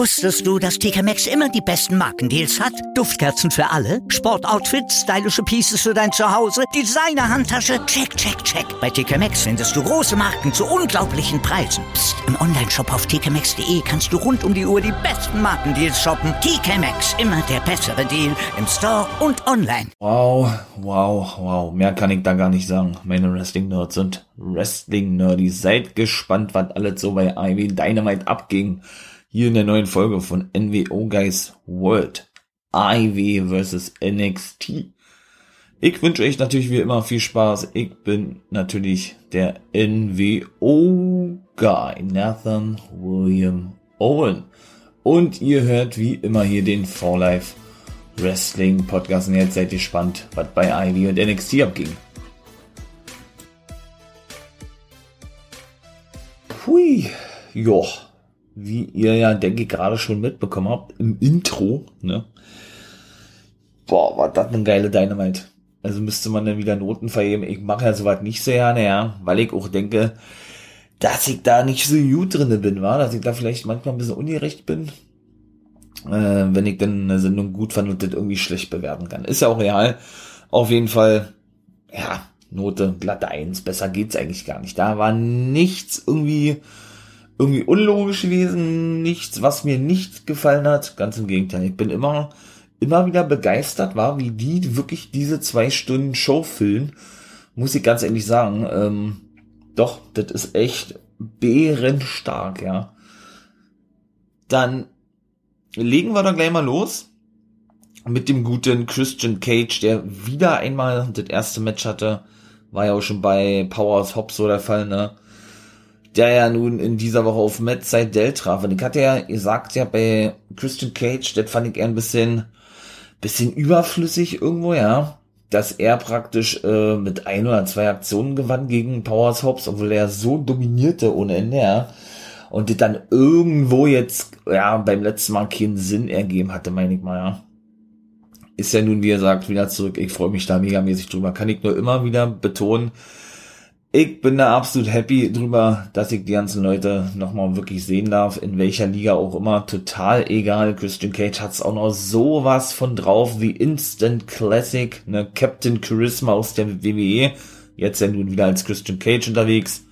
Wusstest du, dass TK Maxx immer die besten Markendeals hat? Duftkerzen für alle, Sportoutfits, stylische Pieces für dein Zuhause, Designer-Handtasche, check, check, check. Bei TK Maxx findest du große Marken zu unglaublichen Preisen. Psst. im Onlineshop auf tkmaxx.de kannst du rund um die Uhr die besten Markendeals shoppen. TK Maxx, immer der bessere Deal im Store und online. Wow, wow, wow. Mehr kann ich da gar nicht sagen. Meine Wrestling-Nerds und Wrestling-Nerdies. Seid gespannt, was alles so bei Ivy Dynamite abging hier in der neuen Folge von NWO Guys World. IW vs NXT. Ich wünsche euch natürlich wie immer viel Spaß. Ich bin natürlich der NWO Guy, Nathan William Owen. Und ihr hört wie immer hier den For Life Wrestling Podcast. Und jetzt seid ihr gespannt, was bei IW und NXT abging. Hui, joa wie ihr ja, denke ich, gerade schon mitbekommen habt, im Intro, ne? Boah, war das eine geile Dynamite. Also müsste man dann wieder Noten vergeben. Ich mache ja sowas nicht so gerne, ja, weil ich auch denke, dass ich da nicht so gut drinne bin, war, dass ich da vielleicht manchmal ein bisschen ungerecht bin, äh, wenn ich dann eine Sendung gut fand und das irgendwie schlecht bewerten kann. Ist ja auch real. Auf jeden Fall, ja, Note glatte eins. Besser geht's eigentlich gar nicht. Da war nichts irgendwie irgendwie unlogisch gewesen, nichts, was mir nicht gefallen hat. Ganz im Gegenteil, ich bin immer, immer wieder begeistert, war, wie die wirklich diese zwei Stunden Show füllen. Muss ich ganz ehrlich sagen. Ähm, doch, das ist echt bärenstark, ja. Dann legen wir da gleich mal los mit dem guten Christian Cage, der wieder einmal das erste Match hatte. War ja auch schon bei Powers Hobbs so der Fall, ne? Der ja nun in dieser Woche auf Matt Seidel traf. Und ich hatte ja gesagt, ja, bei Christian Cage, das fand ich eher ein bisschen, bisschen überflüssig irgendwo, ja. Dass er praktisch äh, mit ein oder zwei Aktionen gewann gegen Powers Hobbs, obwohl er so dominierte ohne Ende, ja. Und das dann irgendwo jetzt, ja, beim letzten Mal keinen Sinn ergeben hatte, meine ich mal, ja. Ist ja nun, wie er sagt, wieder zurück. Ich freue mich da megamäßig drüber. Kann ich nur immer wieder betonen, ich bin da absolut happy drüber, dass ich die ganzen Leute nochmal wirklich sehen darf, in welcher Liga auch immer. Total egal. Christian Cage hat's auch noch sowas von drauf wie Instant Classic, ne, Captain Charisma aus der WWE. Jetzt ja nun wieder als Christian Cage unterwegs.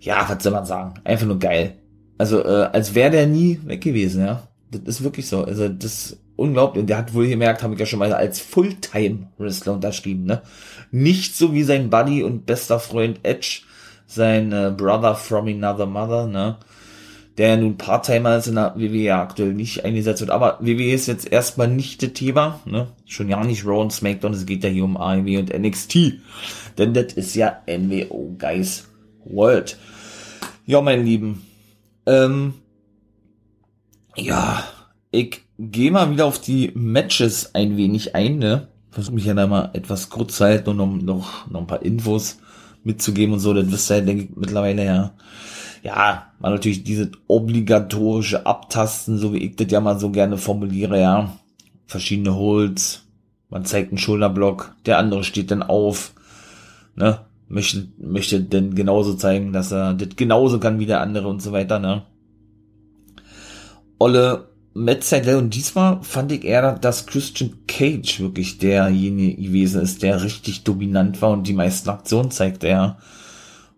Ja, was soll man sagen? Einfach nur geil. Also, äh, als wäre der nie weg gewesen, ja. Das ist wirklich so. Also, das unglaublich. Und der hat wohl gemerkt, habe ich ja schon mal als Fulltime-Wrestler unterschrieben, ne? Nicht so wie sein Buddy und bester Freund Edge, sein äh, Brother from another mother, ne? Der nun Part-Timer ist in der WWE aktuell nicht eingesetzt wird. Aber WWE ist jetzt erstmal nicht das Thema, ne? Schon ja nicht Raw und SmackDown, es geht ja hier um AEW und NXT. Denn das ist ja NWO Guys World. Ja, mein Lieben. Ähm, ja, ich gehe mal wieder auf die Matches ein wenig ein, ne? versuche mich ja da mal etwas kurz zu halten und um noch, noch ein paar Infos mitzugeben und so, das wisst ihr, denke ich, mittlerweile ja. Ja, mal natürlich diese obligatorische Abtasten, so wie ich das ja mal so gerne formuliere, ja. Verschiedene Holds, man zeigt einen Schulterblock, der andere steht dann auf, ne, möchte, möchte denn genauso zeigen, dass er das genauso kann wie der andere und so weiter, ne. Olle Matt Seidel und diesmal fand ich eher, dass Christian Cage wirklich derjenige gewesen ist, der richtig dominant war und die meisten Aktionen zeigte er.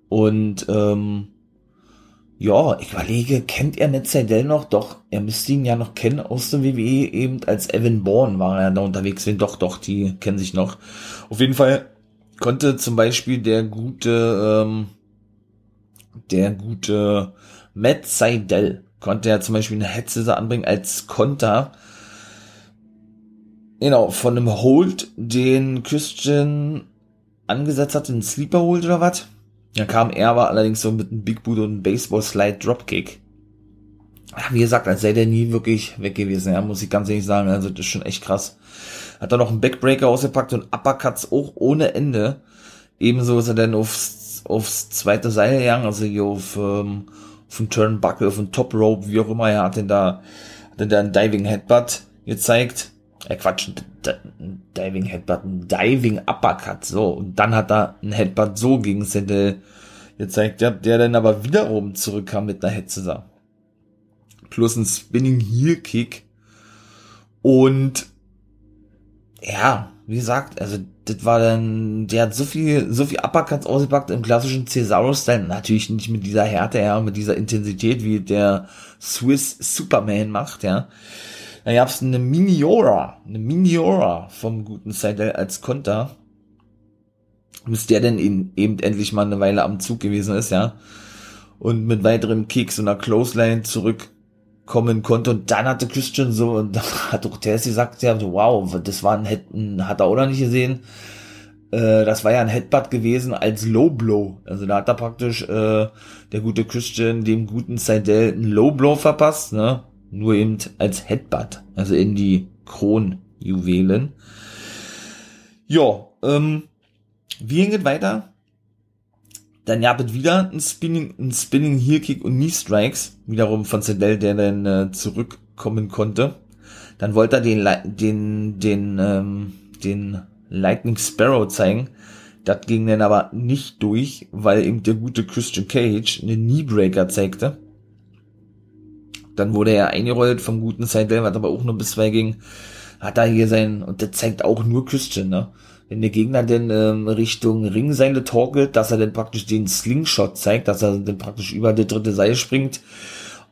Und ähm, ja, ich überlege, kennt er Matt Seidel noch? Doch, er müsste ihn ja noch kennen aus dem WWE, eben als Evan Bourne war er da unterwegs. Doch, doch, die kennen sich noch. Auf jeden Fall konnte zum Beispiel der gute, ähm, der gute Matt Seidel konnte er zum Beispiel eine Headset anbringen als Konter. Genau, von einem Hold, den Christian angesetzt hat, den Sleeper Hold oder was. Da kam er aber allerdings so mit einem Big Boot und einem Baseball Slide Dropkick. Wie gesagt, als sei der nie wirklich weg gewesen, ja, muss ich ganz ehrlich sagen. Also, das ist schon echt krass. Hat er noch einen Backbreaker ausgepackt und Uppercuts auch ohne Ende. Ebenso ist er dann aufs, aufs zweite Seil gegangen, also hier auf, ähm, auf Turnbuckle, auf dem Top Rope, wie auch immer, er hat denn da, hat denn da ein Diving Headbutt gezeigt. Äh, Quatsch, ein Diving Headbutt, ein Diving Uppercut, so. Und dann hat er ein Headbutt so gegen Sendel gezeigt, der, der dann aber wiederum zurückkam mit einer Hetze plus ein Spinning Heel Kick. Und ja, wie gesagt, also das war dann, der hat so viel, so viel Uppercuts ausgepackt im klassischen Cesaro-Style. Natürlich nicht mit dieser Härte, ja, mit dieser Intensität, wie der Swiss Superman macht, ja. Da gab's eine Miniora, eine Miniora vom guten Seidel als Konter. Bis der denn eben, endlich mal eine Weile am Zug gewesen ist, ja. Und mit weiteren Kicks und einer Clothesline zurückkommen konnte. Und dann hatte Christian so, und da hat auch Tessie gesagt, ja, wow, das war ein, Head, hat er oder nicht gesehen. Äh, das war ja ein Headbutt gewesen als Low Blow. Also da hat er praktisch äh, der gute Christian dem guten Seidel einen Low Blow verpasst, ne? nur eben als Headbutt, also in die Kronjuwelen. Ja, ähm, wie geht weiter? Dann gab wieder ein Spinning, ein Spinning Heel Kick und Knee Strikes, wiederum von Sedell, der dann äh, zurückkommen konnte. Dann wollte er den, den, den, ähm, den Lightning Sparrow zeigen. Das ging dann aber nicht durch, weil eben der gute Christian Cage einen Kneebreaker zeigte. Dann wurde er eingerollt vom guten Seidel, was aber auch nur bis zwei ging. Hat er hier sein, und das zeigt auch nur Christian, ne? Wenn der Gegner denn ähm, Richtung Ringseile torkelt, dass er dann praktisch den Slingshot zeigt, dass er dann praktisch über die dritte Seile springt.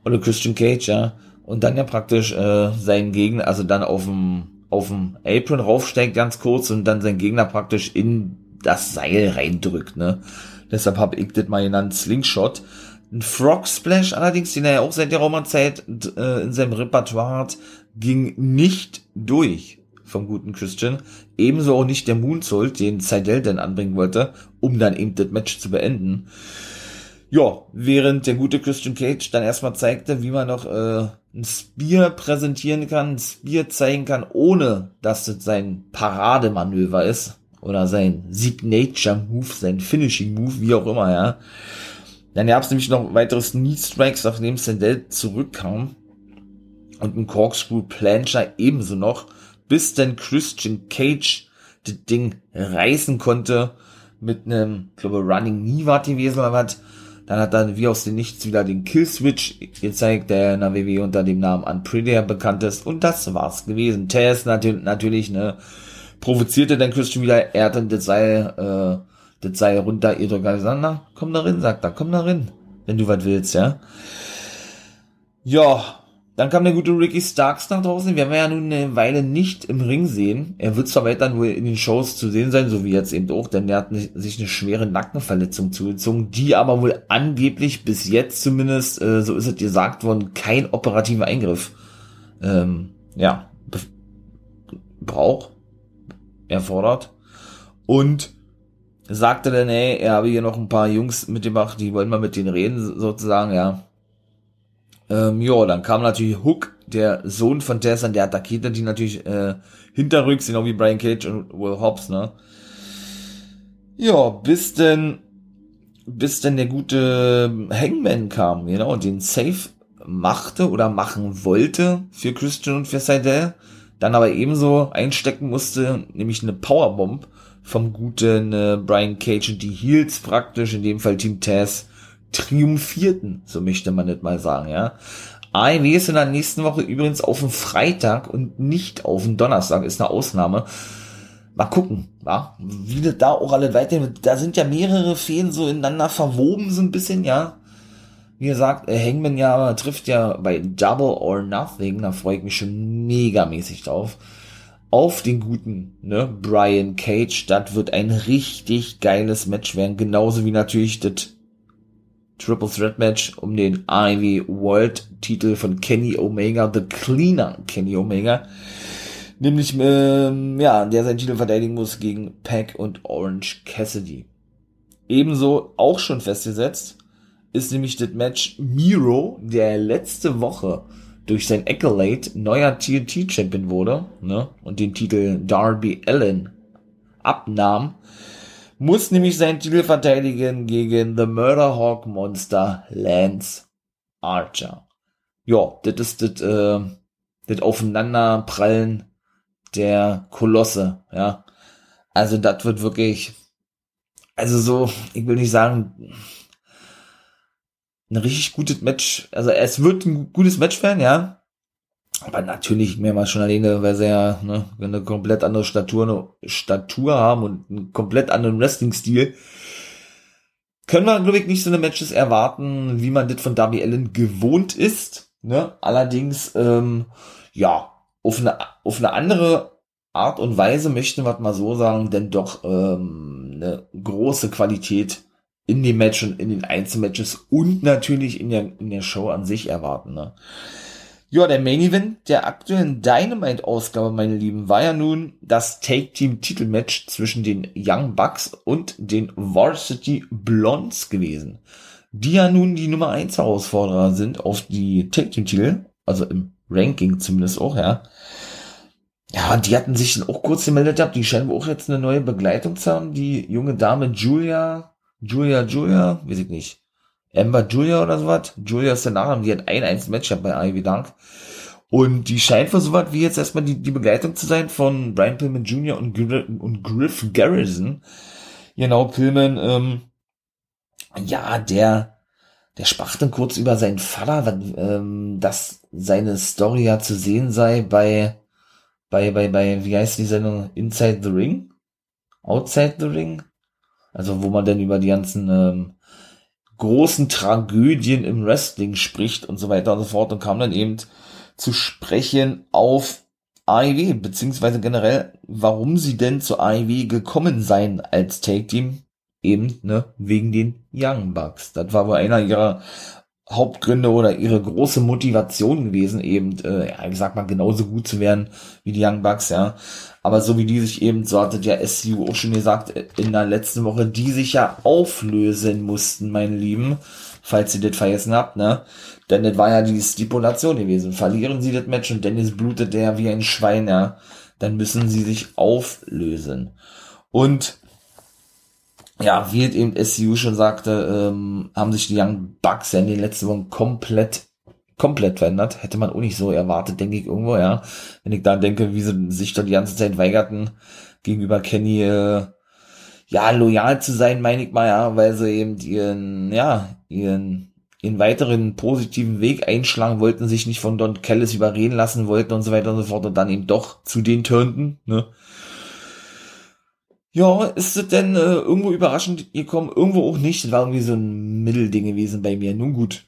Oder Christian Cage, ja. Und dann ja praktisch äh, seinen Gegner, also dann auf dem auf dem Apron raufsteigt ganz kurz und dann sein Gegner praktisch in das Seil reindrückt, ne? Deshalb habe ich das mal genannt Slingshot. Ein Frog Splash allerdings, den er ja auch seit der Roma-Zeit äh, in seinem Repertoire hat, ging nicht durch vom guten Christian. Ebenso auch nicht der Moonsault, den Seidel dann anbringen wollte, um dann eben das Match zu beenden. Ja, während der gute Christian Cage dann erstmal zeigte, wie man noch äh, ein Spear präsentieren kann, ein Spear zeigen kann, ohne dass das sein Parademanöver ist oder sein Signature Move, sein Finishing Move, wie auch immer, ja. Dann gab es nämlich noch weiteres Knee Strikes, nachdem Sandel zurückkam. Und ein Corkscrew Plancher ebenso noch, bis dann Christian Cage das Ding reißen konnte mit einem, ich glaube, Running Knee war gewesen oder was. Dann hat er wie aus dem Nichts wieder den Kill Switch gezeigt, der in der WWE unter dem Namen Unprettier bekannt ist. Und das war's gewesen. Tess natürlich, natürlich, ne, provozierte dann Christian wieder, er hat dann das Seil, äh, das Seil runter, ihr drückt gesagt, na, komm da rein, sagt er, komm da rein, wenn du was willst, ja. Ja, dann kam der gute Ricky Starks nach draußen. Wir haben ja nun eine Weile nicht im Ring sehen. Er wird zwar weiter nur in den Shows zu sehen sein, so wie jetzt eben auch, denn er hat sich eine schwere Nackenverletzung zugezogen, die aber wohl angeblich bis jetzt zumindest, äh, so ist es gesagt worden, kein operativer Eingriff, ähm, ja, braucht, erfordert. Und sagte dann, ey, er habe hier noch ein paar Jungs mitgemacht, die wollen mal mit denen reden, sozusagen, ja. Ähm, ja, dann kam natürlich Hook, der Sohn von Tessan, der attackierte die natürlich äh, hinterrücks, genau wie Brian Cage und Will Hobbs, ne? Ja, bis denn, bis denn der gute Hangman kam, genau, und den Safe machte oder machen wollte für Christian und für Seidel, dann aber ebenso einstecken musste, nämlich eine Powerbomb vom guten äh, Brian Cage und die Heels praktisch, in dem Fall Team Taz, triumphierten, so möchte man nicht mal sagen, ja. AEW ist in der nächsten Woche übrigens auf dem Freitag und nicht auf dem Donnerstag, ist eine Ausnahme. Mal gucken, ja, wie das da auch alle weiterhin, da sind ja mehrere Feen so ineinander verwoben, so ein bisschen, ja. Wie gesagt, äh, Hangman ja trifft ja bei Double or Nothing, da freue ich mich schon megamäßig drauf. Auf den guten, ne, Brian Cage, das wird ein richtig geiles Match werden, genauso wie natürlich das Triple Threat Match um den Ivy World Titel von Kenny Omega, The Cleaner Kenny Omega. Nämlich, ähm, ja, der seinen Titel verteidigen muss gegen Pack und Orange Cassidy. Ebenso auch schon festgesetzt ist nämlich das Match Miro, der letzte Woche durch sein Accolade neuer TNT Champion wurde, ne, und den Titel Darby Allen abnahm muss nämlich seinen Titel verteidigen gegen The Murderhawk Monster Lance Archer. Ja, das ist das, äh, das Aufeinanderprallen der Kolosse, ja. Also das wird wirklich, also so, ich will nicht sagen, ein richtig gutes Match. Also es wird ein gutes Match werden, ja. Aber natürlich mehrmals schon alleine, weil sie ja ne, eine komplett andere Statur, eine Statur haben und einen komplett anderen Wrestling-Stil. Können wir, glaube ich, nicht so eine Matches erwarten, wie man das von Darby Allen gewohnt ist. Ne? Allerdings, ähm, ja, auf eine, auf eine andere Art und Weise möchten wir mal so sagen, denn doch ähm, eine große Qualität in dem Match und in den Einzelmatches und natürlich in der, in der Show an sich erwarten. Ne? Ja, der Main Event der aktuellen Dynamite-Ausgabe, meine Lieben, war ja nun das Take-Team-Titelmatch zwischen den Young Bucks und den Varsity Blondes gewesen, die ja nun die Nummer 1 Herausforderer sind auf die Take-Team-Titel, also im Ranking zumindest auch, ja. Ja, und die hatten sich dann auch kurz gemeldet die scheinen auch jetzt eine neue Begleitung zu haben, die junge Dame Julia, Julia, Julia, weiß ich nicht, Amber Julia oder sowas. Julia ist der Nachname, die hat ein einziges Match bei Ivy Dunk. Und die scheint für sowas wie jetzt erstmal die, die Begleitung zu sein von Brian Pillman Jr. und, Gr und Griff Garrison. Genau, Pillman, ähm, ja, der, der sprach dann kurz über seinen Vater, ähm, dass seine Story ja zu sehen sei bei, bei, bei, bei, wie heißt die Sendung? Inside the Ring? Outside the Ring? Also, wo man dann über die ganzen, ähm, großen Tragödien im Wrestling spricht und so weiter und so fort und kam dann eben zu sprechen auf AEW, beziehungsweise generell, warum sie denn zu AEW gekommen seien als Take Team, eben, ne, wegen den Young Bucks. Das war wohl einer ihrer Hauptgründe oder ihre große Motivation gewesen, eben, äh, ja, ich sag mal, genauso gut zu werden wie die Young Bucks, ja. Aber so wie die sich eben, so hatte der SCU auch schon gesagt, in der letzten Woche, die sich ja auflösen mussten, meine Lieben, falls ihr das vergessen habt, ne? Denn das war ja die Stipulation gewesen. Verlieren sie das Match und Dennis blutet der wie ein Schwein, ja, dann müssen sie sich auflösen. Und ja, wie eben SCU schon sagte, ähm, haben sich die Young Bucks ja in den letzten Wochen komplett, komplett verändert. Hätte man auch nicht so erwartet, denke ich irgendwo, ja. Wenn ich da denke, wie sie sich da die ganze Zeit weigerten, gegenüber Kenny, äh, ja, loyal zu sein, meine ich mal, ja, weil sie eben ihren, ja, ihren, ihren weiteren positiven Weg einschlagen wollten, sich nicht von Don Kellis überreden lassen wollten und so weiter und so fort und dann eben doch zu den turnten, ne ja, ist es denn äh, irgendwo überraschend gekommen? Irgendwo auch nicht. Das war irgendwie so ein Mittelding gewesen bei mir. Nun gut.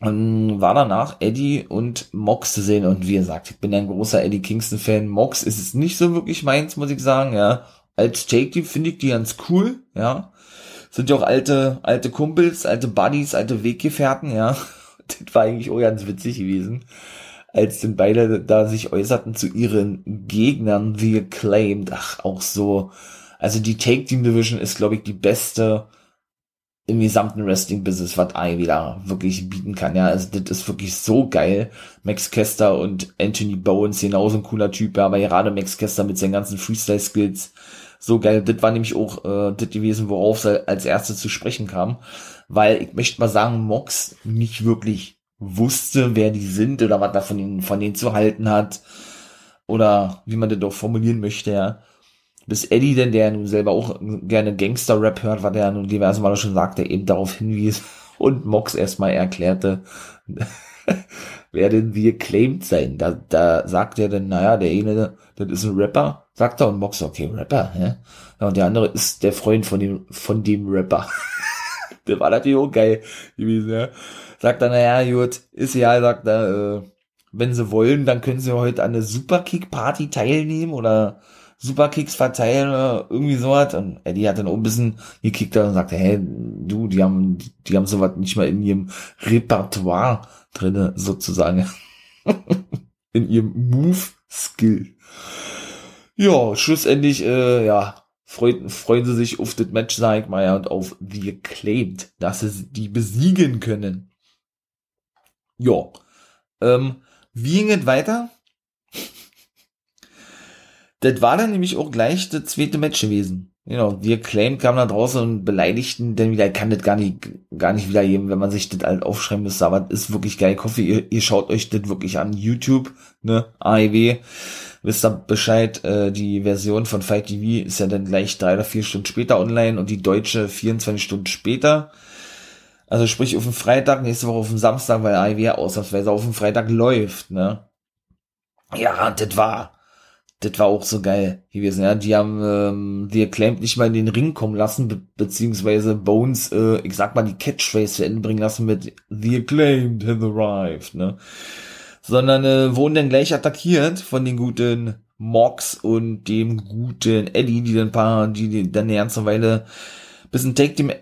Und war danach Eddie und Mox zu sehen. Und wie gesagt, ich bin ein großer Eddie Kingston-Fan. Mox ist es nicht so wirklich meins, muss ich sagen, ja. Als Take-Team finde ich die ganz cool, ja. Sind ja auch alte, alte Kumpels, alte Buddies, alte Weggefährten, ja. Das war eigentlich auch ganz witzig gewesen als denn beide da sich äußerten zu ihren Gegnern, wie Acclaimed, ach, auch so. Also die Take Team Division ist, glaube ich, die beste im gesamten Wrestling-Business, was Ivy da wirklich bieten kann. Ja, also das ist wirklich so geil. Max Kester und Anthony Bowens, genauso ein cooler Typ, ja, aber gerade Max Kester mit seinen ganzen Freestyle-Skills, so geil. Das war nämlich auch äh, das gewesen, worauf sie als erstes zu sprechen kam. Weil ich möchte mal sagen, Mox nicht wirklich wusste, wer die sind oder was da von ihnen, von denen zu halten hat. Oder wie man das doch formulieren möchte, ja. Bis Eddie, denn der nun selber auch gerne Gangster-Rap hört, was er nun diverse Mal schon sagte, eben darauf hinwies und Mox erstmal erklärte, werden wir claimed sein. Da, da sagt er dann, naja, der eine, das ist ein Rapper, sagt er, und Mox, okay, Rapper, ja. ja und der andere ist der Freund von dem, von dem Rapper. der war natürlich auch geil gewesen, ja. Sagt er, naja, gut, ist ja, sagt er, äh, wenn sie wollen, dann können sie heute an der Superkick-Party teilnehmen oder Superkicks verteilen oder irgendwie sowas. Und Eddie hat dann auch ein bisschen gekickt und sagte, hey, du, die haben, die haben sowas nicht mal in ihrem Repertoire drinne, sozusagen. in ihrem Move-Skill. Ja, schlussendlich, äh, ja, freuen, freuen sie sich auf das Match, sag ich mal, ja, und auf The Acclaimed, dass sie die besiegen können. Ja. Ähm, wie ging es weiter? das war dann nämlich auch gleich das zweite Match gewesen. Genau, wir Claim kamen da draußen und beleidigten denn wieder, ich kann das gar nicht, gar nicht wiedergeben, wenn man sich das halt aufschreiben müsste, aber das ist wirklich geil. Ich hoffe, ihr, ihr schaut euch das wirklich an. YouTube, ne, AEW, wisst ihr Bescheid, äh, die Version von Fight TV ist ja dann gleich drei oder vier Stunden später online und die deutsche 24 Stunden später. Also sprich auf dem Freitag, nächste Woche auf dem Samstag, weil AIW ausnahmsweise auf dem Freitag läuft, ne? Ja, das war, das war auch so geil gewesen, ja. Die haben ähm, The Acclaimed nicht mal in den Ring kommen lassen, be beziehungsweise Bones, äh, ich sag mal, die Catchphrase zu Ende bringen lassen mit The Acclaimed have arrived, ne? Sondern äh, wurden dann gleich attackiert von den guten Mox und dem guten Eddie, die dann paar, die dann eine ganze Weile bisschen Take Team,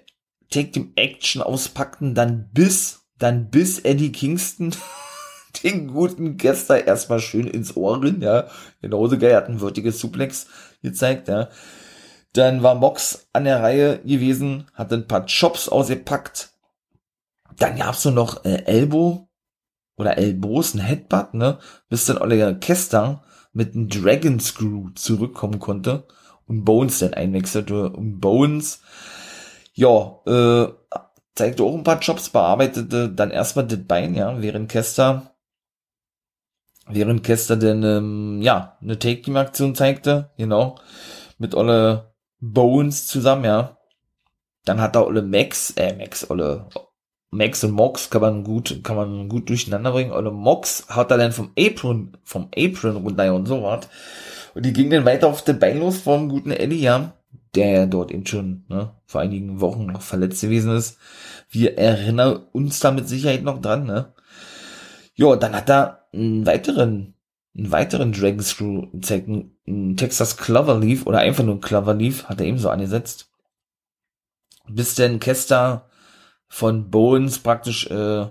Take Team Action auspackten, dann bis, dann bis Eddie Kingston den guten Gester erstmal schön ins Ohr rin, ja. Genauso geil, hat ein würdiges Suplex gezeigt, ja. Dann war Mox an der Reihe gewesen, hat ein paar Chops ausgepackt. Dann gab's nur noch äh, Elbow oder Elbows, ein Headbutt, ne, bis dann Oliver Kester mit einem Dragon Screw zurückkommen konnte und Bones dann einwechselte. Und Bones, ja, äh, zeigte auch ein paar Jobs, bearbeitete dann erstmal das Bein, ja, während Kester während Kester denn, ähm, ja, eine Take-Team-Aktion zeigte, genau, mit Olle Bones zusammen, ja. Dann hat da Olle Max, äh, Max, Olle, Max und Mox kann man gut, kann man gut durcheinander bringen. Olle Mox hat er dann vom Apron, vom Apron runter und so was. Und die ging dann weiter auf den Bein los vom guten Eddie, ja, der ja dort eben schon, ne, vor einigen Wochen noch verletzt gewesen ist. Wir erinnern uns da mit Sicherheit noch dran, ne. Ja, dann hat er einen weiteren, einen weiteren Dragon Screw einen Texas Cloverleaf oder einfach nur Cloverleaf hat er ebenso angesetzt. Bis denn Kester von Bowens praktisch, äh,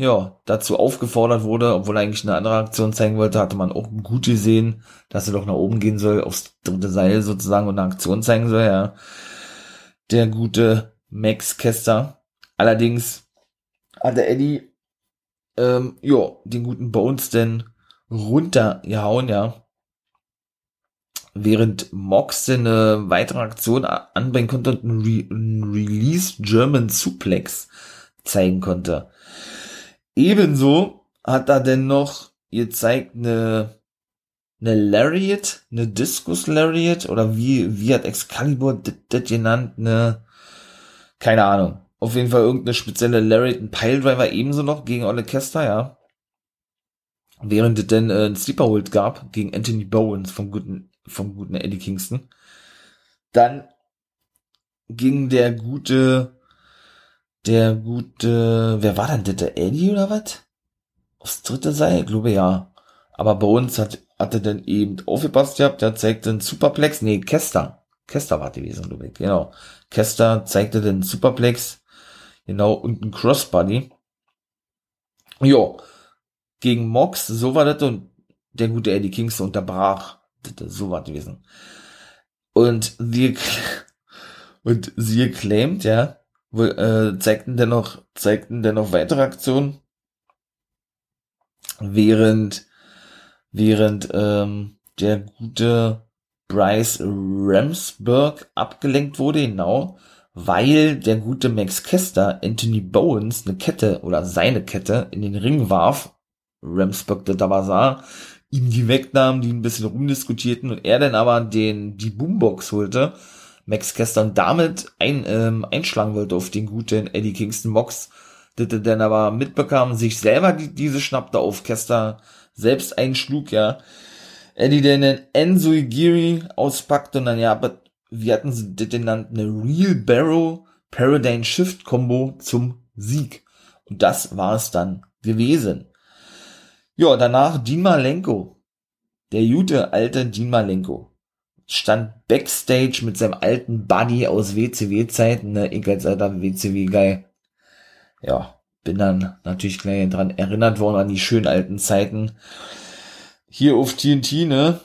ja, dazu aufgefordert wurde, obwohl er eigentlich eine andere Aktion zeigen wollte, hatte man auch gut gesehen, dass er doch nach oben gehen soll, aufs dritte Seil sozusagen und eine Aktion zeigen soll, ja. Der gute Max Kester. Allerdings hat der Eddie ähm, ja, den guten Bones denn runtergehauen, ja. Während Mox eine weitere Aktion anbringen konnte und einen, Re einen Release German Suplex zeigen konnte. Ebenso hat er denn noch gezeigt eine, eine Lariat, eine Discus Lariat oder wie, wie hat Excalibur das genannt, eine, keine Ahnung. Auf jeden Fall irgendeine spezielle Lariat, ein Piledriver ebenso noch gegen Ole Kester, ja. Während es denn äh, ein Sleeper Hold gab gegen Anthony Bowens vom guten, vom guten Eddie Kingston. Dann ging der gute, der gute, wer war denn das, der Eddie oder was? Aufs dritte Seil? Ich glaube ja. Aber Bowens hat, hatte dann eben aufgepasst gehabt, der zeigte einen Superplex, nee, Kester. Kester war gewesen, glaube ich, genau. Kester zeigte den Superplex Genau, und ein Crossbody. Jo, gegen Mox, so war das und der gute Eddie Kingston unterbrach. Das so war gewesen. Und sie, und sie claimt, ja, äh, zeigten dennoch, zeigten dennoch weitere Aktionen, während, während, ähm, der gute Bryce Ramsburg abgelenkt wurde, genau, weil der gute Max Kester Anthony Bowens eine Kette oder seine Kette in den Ring warf, Ramsburg der Dabasar, ihm die wegnahm, die ein bisschen rumdiskutierten und er dann aber den, die Boombox holte, Max Kester und damit ein, ähm, einschlagen wollte auf den guten Eddie Kingston Box, das er dann aber mitbekam, sich selber die, diese schnappte auf Kester selbst einschlug, ja. Eddie dann den Enzo Igiri auspackt und dann ja, wie hatten sie das genannt, eine Real Barrow Paradigm Shift Combo zum Sieg. Und das war es dann gewesen. Ja, danach Dean Malenko. Der gute alte Dean Malenko stand Backstage mit seinem alten Buddy aus WCW-Zeiten, ne, ich als alter WCW-Guy. Ja, bin dann natürlich gleich dran erinnert worden an die schönen alten Zeiten. Hier auf TNT, ne,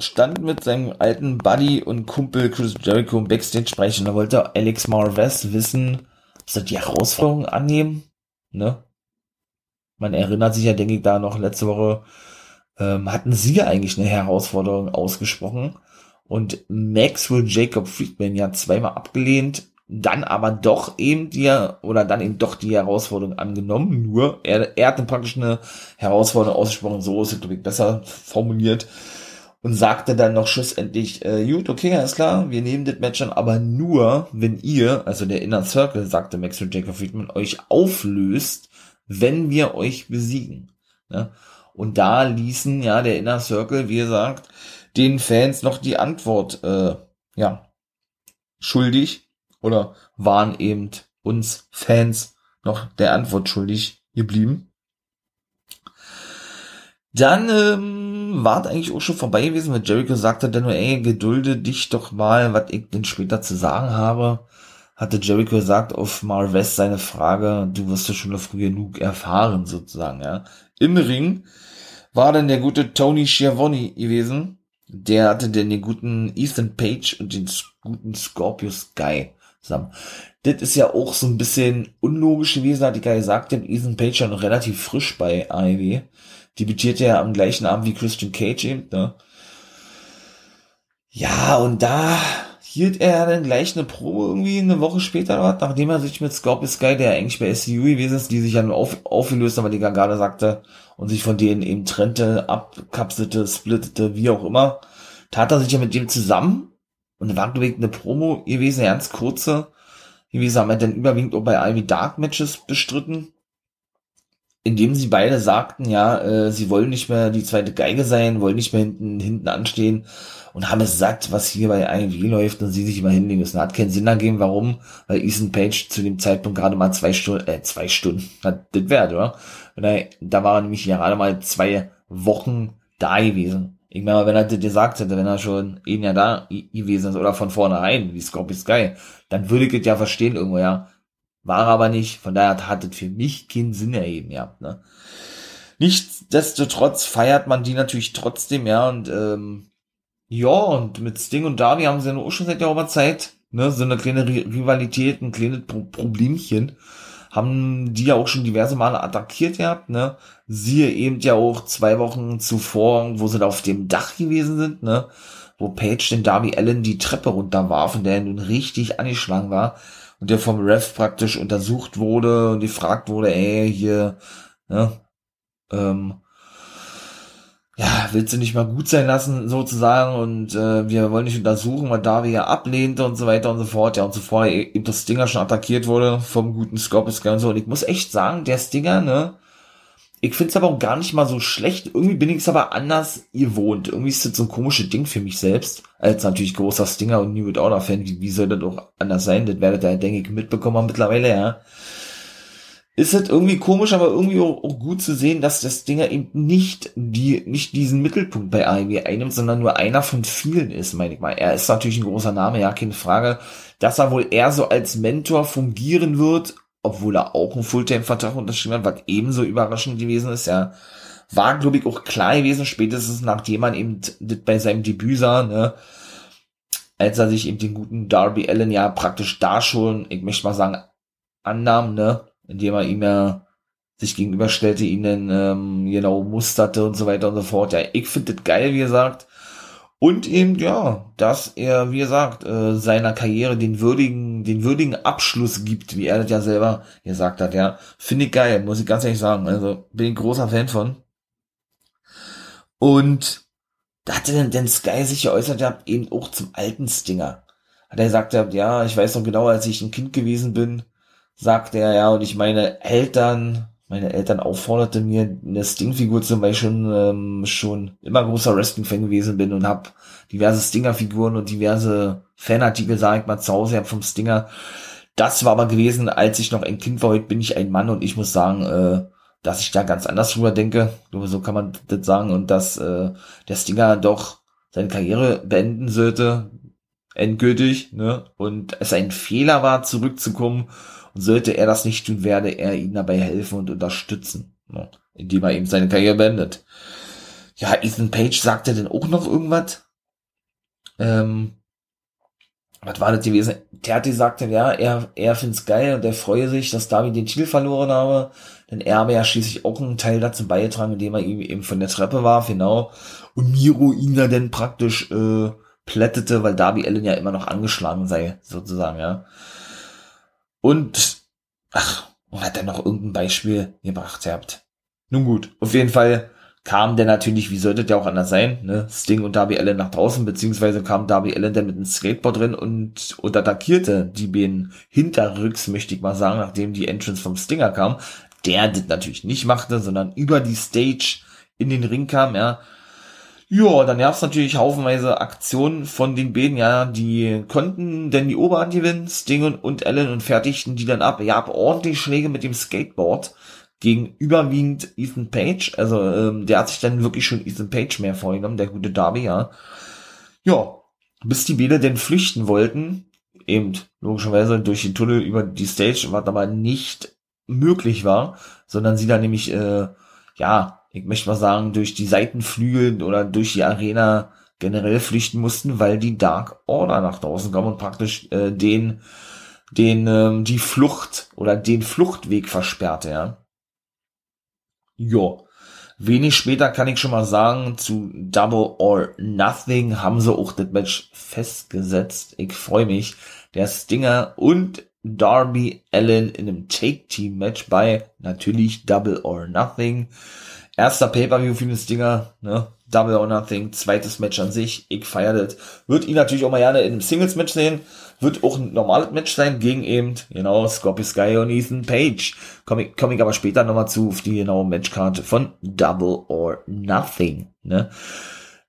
stand mit seinem alten Buddy und Kumpel Chris Jericho im Backstage sprechen. Da wollte Alex Marvez wissen, soll die Herausforderung annehmen? Ne? Man erinnert sich ja, denke ich, da noch letzte Woche ähm, hatten sie ja eigentlich eine Herausforderung ausgesprochen und Maxwell Jacob Friedman ja zweimal abgelehnt, dann aber doch eben die oder dann eben doch die Herausforderung angenommen. Nur er, er hat dann praktisch eine Herausforderung ausgesprochen, so ist es glaube ich besser formuliert und sagte dann noch schlussendlich, äh, gut, okay, alles klar, wir nehmen das Match an, aber nur, wenn ihr, also der Inner Circle, sagte Max und Jacob Friedman, euch auflöst, wenn wir euch besiegen. Ne? Und da ließen ja der Inner Circle, wie gesagt, den Fans noch die Antwort, äh, ja, schuldig oder waren eben uns Fans noch der Antwort schuldig geblieben. Dann ähm, war es eigentlich auch schon vorbei gewesen, weil Jericho sagte dann nur, ey, gedulde dich doch mal, was ich denn später zu sagen habe. Hatte Jericho gesagt auf Mar West seine Frage, du wirst ja schon früh genug erfahren, sozusagen, ja. Im Ring war dann der gute Tony Schiavone gewesen. Der hatte den, den guten Ethan Page und den guten Scorpio Sky zusammen. Das ist ja auch so ein bisschen unlogisch gewesen, hat die ja gesagt, denn Ethan Page ja noch relativ frisch bei AEW debütierte ja am gleichen Abend wie Christian Cage eben, ne? Ja, und da hielt er dann gleich eine Probe irgendwie eine Woche später, nachdem er sich mit Scorpio Sky, der eigentlich bei SCU gewesen ist, die sich nur auf, aufgelöst haben, weil die Gargada sagte, und sich von denen eben trennte, abkapselte, splittete, wie auch immer, tat er sich ja mit dem zusammen und war, glaube ich, eine Promo gewesen, ganz kurze, gewesen, haben wir dann überwiegend auch bei Ivy Dark Matches bestritten indem sie beide sagten, ja, äh, sie wollen nicht mehr die zweite Geige sein, wollen nicht mehr hinten, hinten anstehen und haben es satt, was hier bei IMW läuft und sie sich immer hinlegen müssen. Hat keinen Sinn ergeben, warum, weil Ethan Page zu dem Zeitpunkt gerade mal zwei Stunden, äh, zwei Stunden, hat das wert, oder? Da, da war nämlich gerade mal zwei Wochen da gewesen. Ich meine, wenn er das gesagt hätte, wenn er schon ein Jahr da gewesen ist oder von vornherein, wie Scorpio Sky, dann würde ich das ja verstehen irgendwo, ja war aber nicht, von daher hat es für mich keinen Sinn erheben, ja. Ne? Nichtsdestotrotz feiert man die natürlich trotzdem, ja, und ähm, ja, und mit Sting und Darby haben sie ja auch schon seit der Zeit, ne, so eine kleine Rivalität, ein kleines Pro Problemchen, haben die ja auch schon diverse Male attackiert gehabt, ne, siehe eben ja auch zwei Wochen zuvor, wo sie da auf dem Dach gewesen sind, ne, wo Page den Darby Allen die Treppe runterwarf und der nun richtig angeschlagen war, und der vom Ref praktisch untersucht wurde und gefragt wurde, ey, hier, ne, ähm, ja, willst du nicht mal gut sein lassen, sozusagen, und äh, wir wollen nicht untersuchen, weil Davi ja ablehnte und so weiter und so fort, ja, und so fort, eben das Stinger schon attackiert wurde vom guten Scorpius und so, und ich muss echt sagen, der Stinger, ne, ich finde es aber auch gar nicht mal so schlecht. Irgendwie bin ich es aber anders gewohnt. Irgendwie ist das so ein komisches Ding für mich selbst. Als natürlich großer Stinger und New Order Fan. Wie, wie soll das auch anders sein? Das werdet ihr, denke ich, mitbekommen mittlerweile, ja. Ist es irgendwie komisch, aber irgendwie auch, auch, gut zu sehen, dass das Stinger eben nicht die, nicht diesen Mittelpunkt bei AEW einnimmt, sondern nur einer von vielen ist, meine ich mal. Er ist natürlich ein großer Name, ja, keine Frage. Dass er wohl eher so als Mentor fungieren wird obwohl er auch einen Fulltime-Vertrag unterschrieben hat, was ebenso überraschend gewesen ist, ja. War, glaube ich, auch klar gewesen, spätestens nachdem man eben das bei seinem Debüt sah, ne, als er sich eben den guten Darby Allen ja praktisch da schon, ich möchte mal sagen, annahm, ne, indem er ihm ja sich gegenüberstellte, ihn dann ähm, genau musterte und so weiter und so fort. Ja, ich finde das geil, wie gesagt. Und eben, ja, dass er, wie gesagt, äh, seiner Karriere den würdigen, den würdigen Abschluss gibt, wie er das ja selber gesagt hat, ja. Finde ich geil, muss ich ganz ehrlich sagen. Also, bin ich großer Fan von. Und da hatte denn, denn Sky sich geäußert, ja, eben auch zum alten Stinger. Hat er gesagt, ja, ich weiß noch genau, als ich ein Kind gewesen bin, sagt er, ja, und ich meine Eltern, meine Eltern aufforderte mir eine Sting-Figur zum Beispiel schon, ähm, schon immer großer Wrestling-Fan gewesen bin und habe diverse Stinger-Figuren und diverse Fanartikel, sag ich mal, zu Hause vom Stinger. Das war aber gewesen, als ich noch ein Kind war. Heute bin ich ein Mann und ich muss sagen, äh, dass ich da ganz anders drüber denke. So kann man das sagen. Und dass äh, der Stinger doch seine Karriere beenden sollte, endgültig, ne? Und es ein Fehler war, zurückzukommen und sollte er das nicht tun, werde er ihm dabei helfen und unterstützen, ne? indem er eben seine Karriere beendet. Ja, Ethan Page sagte denn auch noch irgendwas. Ähm, was war das gewesen? Terti sagte, ja, er, er find's geil und er freue sich, dass David den Titel verloren habe, denn er habe ja schließlich auch einen Teil dazu beigetragen, indem er ihm eben von der Treppe war, genau, und Miro ihn da dann praktisch äh, plättete, weil Darby Allen ja immer noch angeschlagen sei, sozusagen, ja. Und, ach, hat er noch irgendein Beispiel gebracht gehabt. Nun gut, auf jeden Fall kam der natürlich, wie sollte der auch anders sein, ne? Sting und Darby Allen nach draußen, beziehungsweise kam Darby Allen dann mit einem Skateboard drin und, und attackierte die beiden hinterrücks, möchte ich mal sagen, nachdem die Entrance vom Stinger kam, der das natürlich nicht machte, sondern über die Stage in den Ring kam, ja. Ja, dann gab's natürlich haufenweise Aktionen von den beiden, ja, die konnten denn die Oberhand gewinnen, Sting und, und Allen und fertigten die dann ab. Ja, ordentlich Schläge mit dem Skateboard gegen überwiegend Ethan Page. Also ähm, der hat sich dann wirklich schon Ethan Page mehr vorgenommen, der gute Darby, ja. Ja, bis die Bälle denn flüchten wollten, eben logischerweise durch den Tunnel über die Stage, was aber nicht möglich war, sondern sie dann nämlich, äh, ja, ich möchte mal sagen, durch die Seitenflügel oder durch die Arena generell flüchten mussten, weil die Dark Order nach draußen kam und praktisch äh, den, den, ähm, die Flucht oder den Fluchtweg versperrte, ja. Ja. Wenig später kann ich schon mal sagen, zu Double or Nothing haben sie auch das Match festgesetzt. Ich freue mich. Der Stinger und Darby Allen in einem Take-Team-Match bei natürlich Double or Nothing. Erster Pay-Per-View für den Stinger, ne? Double or Nothing, zweites Match an sich. Ich feiere das. Wird ihn natürlich auch mal gerne in einem Singles-Match sehen. Wird auch ein normales Match sein gegen eben, genau, Scorpio Sky und Ethan Page. Komme ich, komm ich aber später nochmal zu, auf die genaue Matchkarte von Double or Nothing, ne.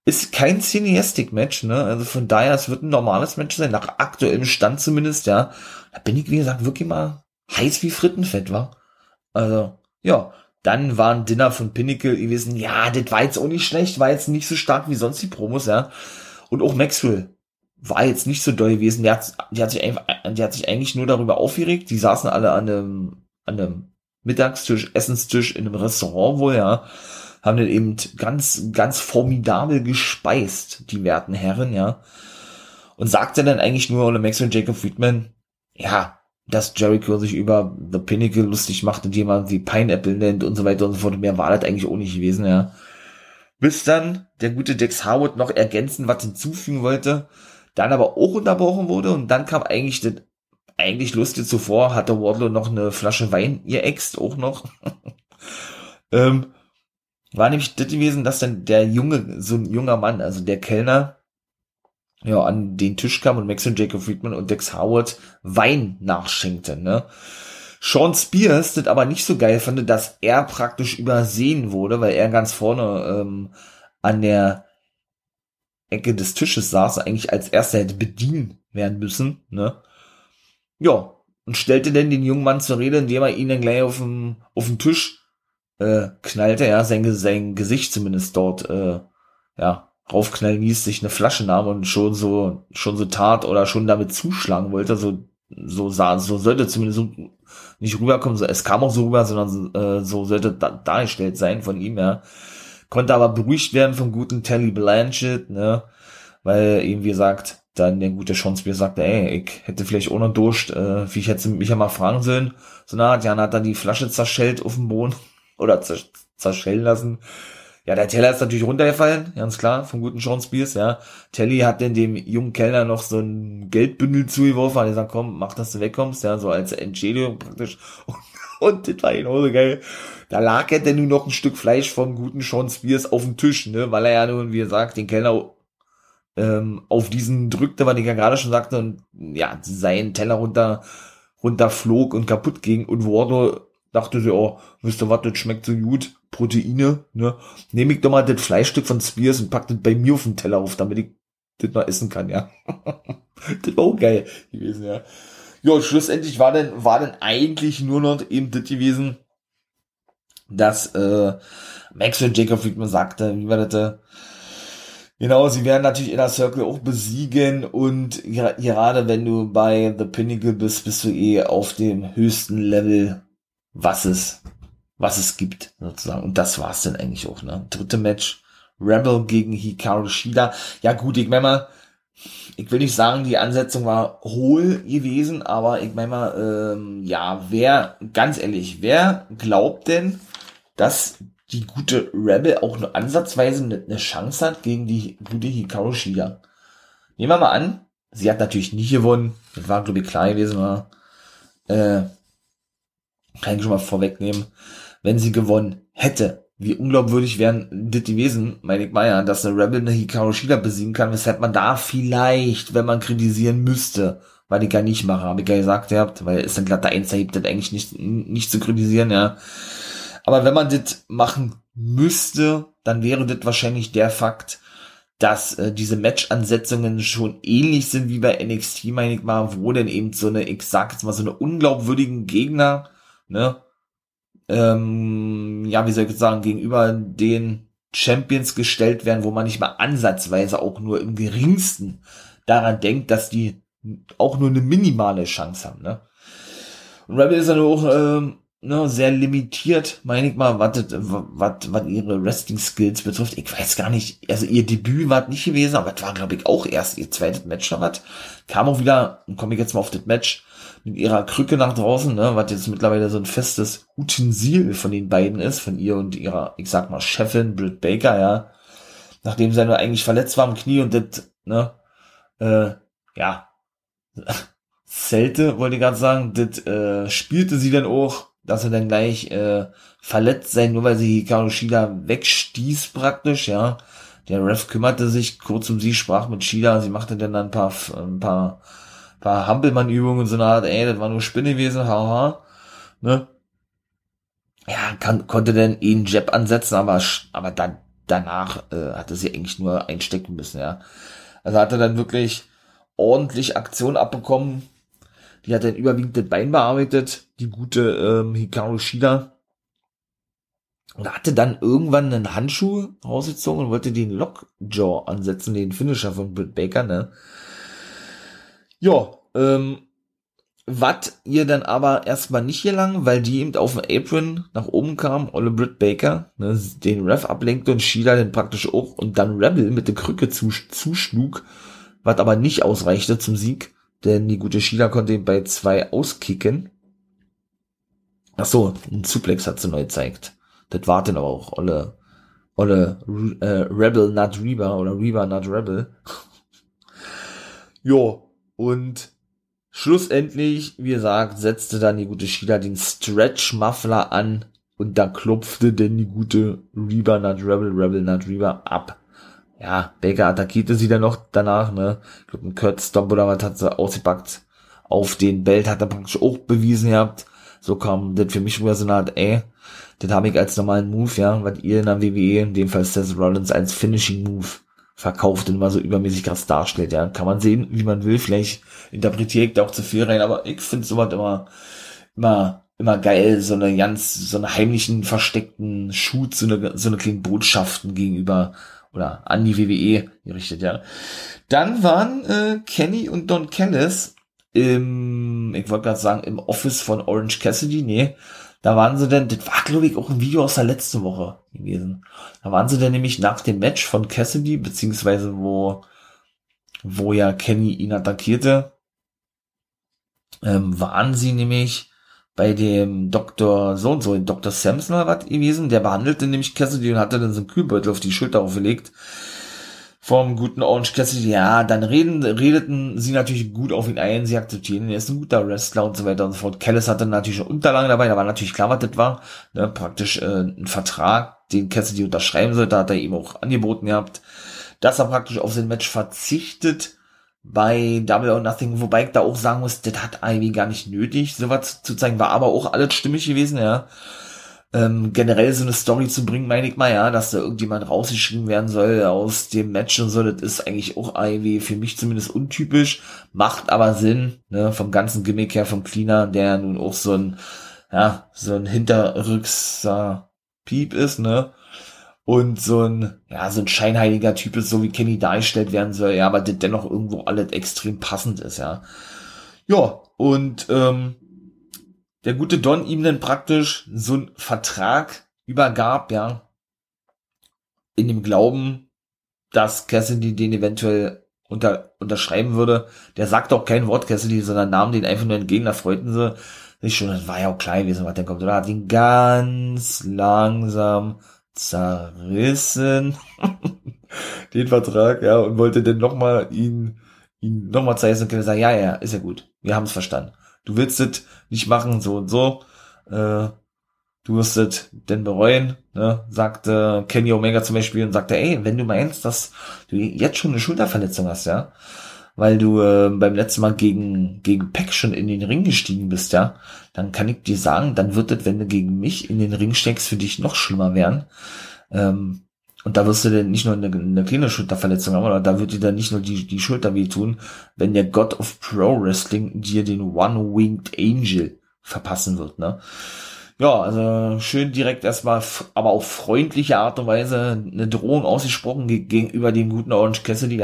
Ist kein Cineastic-Match, ne, also von daher, es wird ein normales Match sein, nach aktuellem Stand zumindest, ja. Da bin ich, wie gesagt, wirklich mal heiß wie Frittenfett, war. Also, ja. Dann war ein Dinner von Pinnacle gewesen, ja, das war jetzt auch nicht schlecht, war jetzt nicht so stark wie sonst die Promos, ja. Und auch Maxwell war jetzt nicht so doll gewesen. Der hat, der hat sich der hat sich eigentlich nur darüber aufgeregt. Die saßen alle an einem, an einem Mittagstisch, Essenstisch in einem Restaurant wohl, ja. Haben dann eben ganz, ganz formidabel gespeist, die werten Herren, ja. Und sagte dann eigentlich nur, oder Max und Jacob Friedman, ja, dass Jericho sich über The Pinnacle lustig macht und jemand wie Pineapple nennt und so weiter und so fort. Mehr war das eigentlich auch nicht gewesen, ja. Bis dann der gute Dex Howard noch ergänzen, was hinzufügen wollte dann aber auch unterbrochen wurde und dann kam eigentlich das eigentlich lustig zuvor, hatte Wardlow noch eine Flasche Wein ihr Ex auch noch. ähm, war nämlich das gewesen, dass dann der junge, so ein junger Mann, also der Kellner, ja, an den Tisch kam und Max und Jacob Friedman und Dex Howard Wein nachschenkte, ne? Sean Spears das aber nicht so geil fand, dass er praktisch übersehen wurde, weil er ganz vorne ähm, an der Ecke des Tisches saß, eigentlich als erster hätte bedient werden müssen, ne? Ja, und stellte denn den jungen Mann zur Rede, indem er ihn dann gleich auf dem, auf dem Tisch äh, knallte, ja, sein, sein Gesicht zumindest dort, äh, ja, raufknallen ließ, sich eine Flasche nahm und schon so, schon so tat oder schon damit zuschlagen wollte, so, so sah, so sollte zumindest so nicht rüberkommen, so, es kam auch so rüber, sondern äh, so sollte da, dargestellt sein von ihm, ja konnte aber beruhigt werden vom guten Telly Blanchett, ne, weil eben wie gesagt, dann der gute Sean Spears sagte, ey, ich hätte vielleicht ohne Durst, äh, wie ich hätte mich ja mal fragen sollen, so na, Jan hat dann die Flasche zerschellt auf dem Boden oder zerschellen lassen. Ja, der Teller ist natürlich runtergefallen, ganz klar, vom guten Sean Spears, ja. Telly hat denn dem jungen Kellner noch so ein Geldbündel zugeworfen, hat gesagt, komm, mach, dass du wegkommst, ja, so als Entschädigung praktisch. Und das war genauso geil. Da lag er denn nur noch ein Stück Fleisch vom guten Sean Spears auf dem Tisch, ne, weil er ja nun, wie gesagt, den Kellner ähm, auf diesen drückte, was ich ja gerade schon sagte, und ja, sein Teller runter, runterflog und kaputt ging. Und Wardo dachte so, oh, wisst ihr was, das schmeckt so gut, Proteine, ne, nehme ich doch mal das Fleischstück von Spears und pack das bei mir auf den Teller auf, damit ich das mal essen kann, ja. das war auch geil gewesen, ja. Ja, schlussendlich war dann, war dann eigentlich nur noch eben das gewesen, dass äh, Max und Jacob Friedman sagte, wie war das? Äh, Genau, sie werden natürlich Inner Circle auch besiegen und gerade wenn du bei The Pinnacle bist, bist du eh auf dem höchsten Level, was es, was es gibt, sozusagen. Und das war's dann eigentlich auch, ne? Dritte Match, Rebel gegen Hikaru Shida. Ja gut, ich meine mal, ich will nicht sagen, die Ansetzung war hohl gewesen, aber ich meine mal, ähm, ja, wer, ganz ehrlich, wer glaubt denn, dass die gute Rebel auch nur ansatzweise eine Chance hat gegen die gute Hikaru Shida? Nehmen wir mal an, sie hat natürlich nicht gewonnen, das war glaube ich klar gewesen, war, äh, kann ich schon mal vorwegnehmen, wenn sie gewonnen hätte, wie unglaubwürdig wären das gewesen, meine ich mal ja, dass eine Rebel eine Hikaru Shida besiegen kann, weshalb man da vielleicht, wenn man kritisieren müsste, weil ich gar nicht mache, habe ich ja gesagt gehabt, weil ist ein glatter Einser, gibt das eigentlich nicht, nicht zu kritisieren, ja. Aber wenn man das machen müsste, dann wäre das wahrscheinlich der Fakt, dass äh, diese Match-Ansetzungen schon ähnlich sind wie bei NXT, meine ich mal, wo denn eben so eine, ich sag jetzt mal, so eine unglaubwürdigen Gegner, ne, ähm, ja, wie soll ich sagen, gegenüber den Champions gestellt werden, wo man nicht mal ansatzweise auch nur im geringsten daran denkt, dass die auch nur eine minimale Chance haben, ne? Und Rebel ist dann auch ähm, ne, sehr limitiert, meine ich mal, was, was, was ihre Wrestling-Skills betrifft. Ich weiß gar nicht, also ihr Debüt war nicht gewesen, aber das war, glaube ich, auch erst ihr zweites Match oder was. Kam auch wieder, komme ich jetzt mal auf das Match, mit ihrer Krücke nach draußen, ne, was jetzt mittlerweile so ein festes Utensil von den beiden ist, von ihr und ihrer, ich sag mal, Chefin, Britt Baker, ja. Nachdem sie nur eigentlich verletzt war am Knie und das, ne, äh, ja, Zelte, wollte ich gerade sagen, das äh, spielte sie dann auch dass er dann gleich äh, verletzt sein, nur weil sie Hikaru Shida wegstieß praktisch, ja. Der Ref kümmerte sich kurz um sie, sprach mit Shida, sie machte dann ein paar, ein paar, paar Hampelmann-Übungen so eine Art, ey, das war nur Spinne gewesen, haha, ne. Ja, kann, konnte dann ihn Jab ansetzen, aber, aber dann, danach äh, hatte sie eigentlich nur einstecken müssen, ja. Also hatte dann wirklich ordentlich Aktion abbekommen, die hat dann überwiegend das Bein bearbeitet, die gute ähm, Hikaru Shida. Und hatte dann irgendwann einen Handschuh rausgezogen und wollte den Lockjaw ansetzen, den Finisher von Britt Baker, ne? Ja, ähm, was ihr dann aber erstmal nicht gelang, weil die eben auf dem Apron nach oben kam, Olle Britt Baker, ne, den Ref ablenkte und Shida dann praktisch auch und dann Rebel mit der Krücke zuschlug, was aber nicht ausreichte zum Sieg denn die gute Sheila konnte ihn bei zwei auskicken. Ach so, ein Suplex hat sie neu gezeigt. Das war dann aber auch Olle, Olle äh, Rebel not Reba oder Reba not Rebel. jo, und schlussendlich, wie gesagt, setzte dann die gute Sheila den Stretch Muffler an und da klopfte denn die gute Reba not Rebel, Rebel not Reba ab ja, Baker attackierte sie dann noch danach, ne? Ich glaube, ein Kurt Stomp oder was hat sie ausgepackt. Auf den Belt hat er praktisch auch bewiesen gehabt. So kam das für mich wieder so eine Art, ey, das habe ich als normalen Move, ja, was ihr in der WWE, in dem Fall Seth Rollins, als Finishing Move verkauft und immer so übermäßig krass darstellt, ja. Kann man sehen, wie man will, vielleicht interpretiere ich da auch zu viel rein, aber ich finde sowas immer, immer, immer geil, so eine ganz, so eine heimlichen, versteckten Shoot, so eine, so eine kleinen Botschaften gegenüber oder an die WWE gerichtet, ja. Dann waren äh, Kenny und Don Callis im, ich wollte gerade sagen, im Office von Orange Cassidy, nee, da waren sie denn, das war glaube ich auch ein Video aus der letzten Woche gewesen. Da waren sie denn nämlich nach dem Match von Cassidy, beziehungsweise wo, wo ja Kenny ihn attackierte, ähm, waren sie nämlich bei dem Dr. so und so, Dr. Samson oder was gewesen, der behandelte nämlich Cassidy und hatte dann so einen Kühlbeutel auf die Schulter aufgelegt vom guten Orange Cassidy, ja, dann reden, redeten sie natürlich gut auf ihn ein, sie akzeptieren, er ist ein guter Wrestler und so weiter und so fort. Kellis hatte natürlich Unterlagen dabei, da war natürlich klar, was das war, ne, praktisch äh, ein Vertrag, den Cassidy unterschreiben sollte, hat er ihm auch angeboten gehabt, dass er praktisch auf sein Match verzichtet, bei Double or Nothing, wobei ich da auch sagen muss, das hat Ivy gar nicht nötig, sowas zu zeigen, war aber auch alles stimmig gewesen, ja. Ähm, generell so eine Story zu bringen, meine ich mal, ja, dass da irgendjemand rausgeschrieben werden soll aus dem Match und so, das ist eigentlich auch Ivy für mich zumindest untypisch, macht aber Sinn, ne, vom ganzen Gimmick her vom Cleaner, der nun auch so ein, ja, so ein hinterrückser Piep ist, ne, und so ein, ja, so ein scheinheiliger Typ ist, so wie Kenny dargestellt werden soll, ja, aber dennoch irgendwo alles extrem passend ist, ja. Ja, und ähm, der gute Don ihm dann praktisch so einen Vertrag übergab, ja, in dem Glauben, dass Cassidy den eventuell unter, unterschreiben würde. Der sagt auch kein Wort Cassidy, sondern nahm den einfach nur entgegen, da freuten sie sich schon, das war ja auch klar gewesen, was dann kommt, oder? Hat ihn ganz langsam zerrissen, den Vertrag, ja, und wollte dann nochmal ihn, ihn nochmal zeigen und sagen, ja, ja, ist ja gut, wir haben es verstanden. Du willst es nicht machen, so und so, äh, du wirst es denn bereuen, ne? sagte Kenny Omega zum Beispiel und sagte, ey, wenn du meinst, dass du jetzt schon eine Schulterverletzung hast, ja, weil du äh, beim letzten Mal gegen, gegen Peck schon in den Ring gestiegen bist, ja, dann kann ich dir sagen, dann wird es, wenn du gegen mich in den Ring steckst, für dich noch schlimmer werden. Ähm, und da wirst du dann nicht nur eine, eine kleine Schulterverletzung haben, oder da wird dir dann nicht nur die, die Schulter wehtun, wenn der God of Pro Wrestling dir den One-Winged Angel verpassen wird, ne? Ja, also schön direkt erstmal, aber auf freundliche Art und Weise eine Drohung ausgesprochen gegenüber dem guten Orange Cassidy.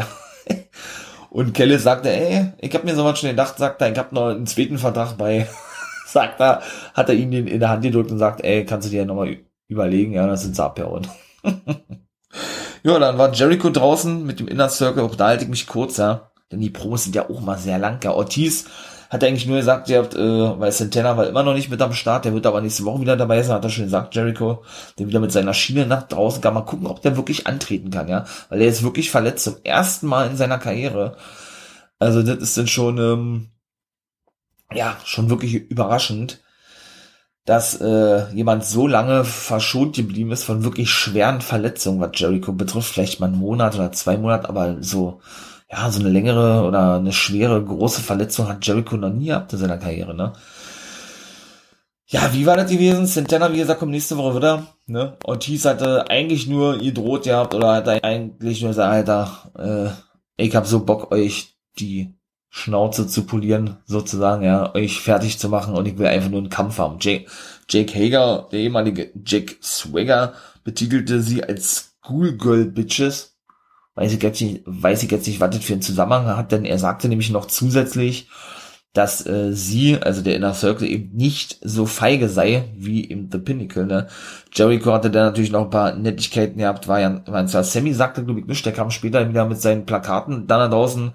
und Kelle sagte, ey, ich hab mir sowas schon gedacht, sagt er, ich hab noch einen zweiten Vertrag bei, sagt er, hat er ihn in der Hand gedrückt und sagt, ey, kannst du dir ja nochmal überlegen, ja, das sind sie abgehauen. ja, dann war Jericho draußen mit dem Inner Circle, auch da halte ich mich kurz, ja. Denn die Promos sind ja auch mal sehr lang, ja. Ortiz hat eigentlich nur gesagt, ihr habt, äh, weil Santana war immer noch nicht mit am Start, der wird aber nächste Woche wieder dabei sein, hat er schon gesagt, Jericho, der wieder mit seiner Schiene nach draußen kann. Mal gucken, ob der wirklich antreten kann, ja. Weil er ist wirklich verletzt zum ersten Mal in seiner Karriere. Also das ist dann schon, ähm, ja, schon wirklich überraschend dass äh, jemand so lange verschont geblieben ist von wirklich schweren Verletzungen, was Jericho betrifft, vielleicht mal einen Monat oder zwei Monate, aber so, ja, so eine längere oder eine schwere, große Verletzung hat Jericho noch nie gehabt in seiner Karriere, ne? Ja, wie war das gewesen? Santana, wie gesagt, kommt nächste Woche wieder, ne? Ortiz hatte eigentlich nur gedroht gehabt oder hat eigentlich nur gesagt, Alter, äh, ich hab so Bock, euch die Schnauze zu polieren, sozusagen, ja, euch fertig zu machen und ich will einfach nur einen Kampf haben. Jake, Jake Hager, der ehemalige Jake Swagger, betitelte sie als Schoolgirl Bitches. Weiß ich jetzt nicht, weiß ich jetzt nicht, was das für einen Zusammenhang hat, denn er sagte nämlich noch zusätzlich, dass äh, sie, also der Inner Circle, eben nicht so feige sei wie im The Pinnacle. Ne? Jericho hatte da natürlich noch ein paar Nettigkeiten gehabt, war ja, war zwar Sammy sagte, glaube ich, nicht, der kam später wieder mit seinen Plakaten dann da draußen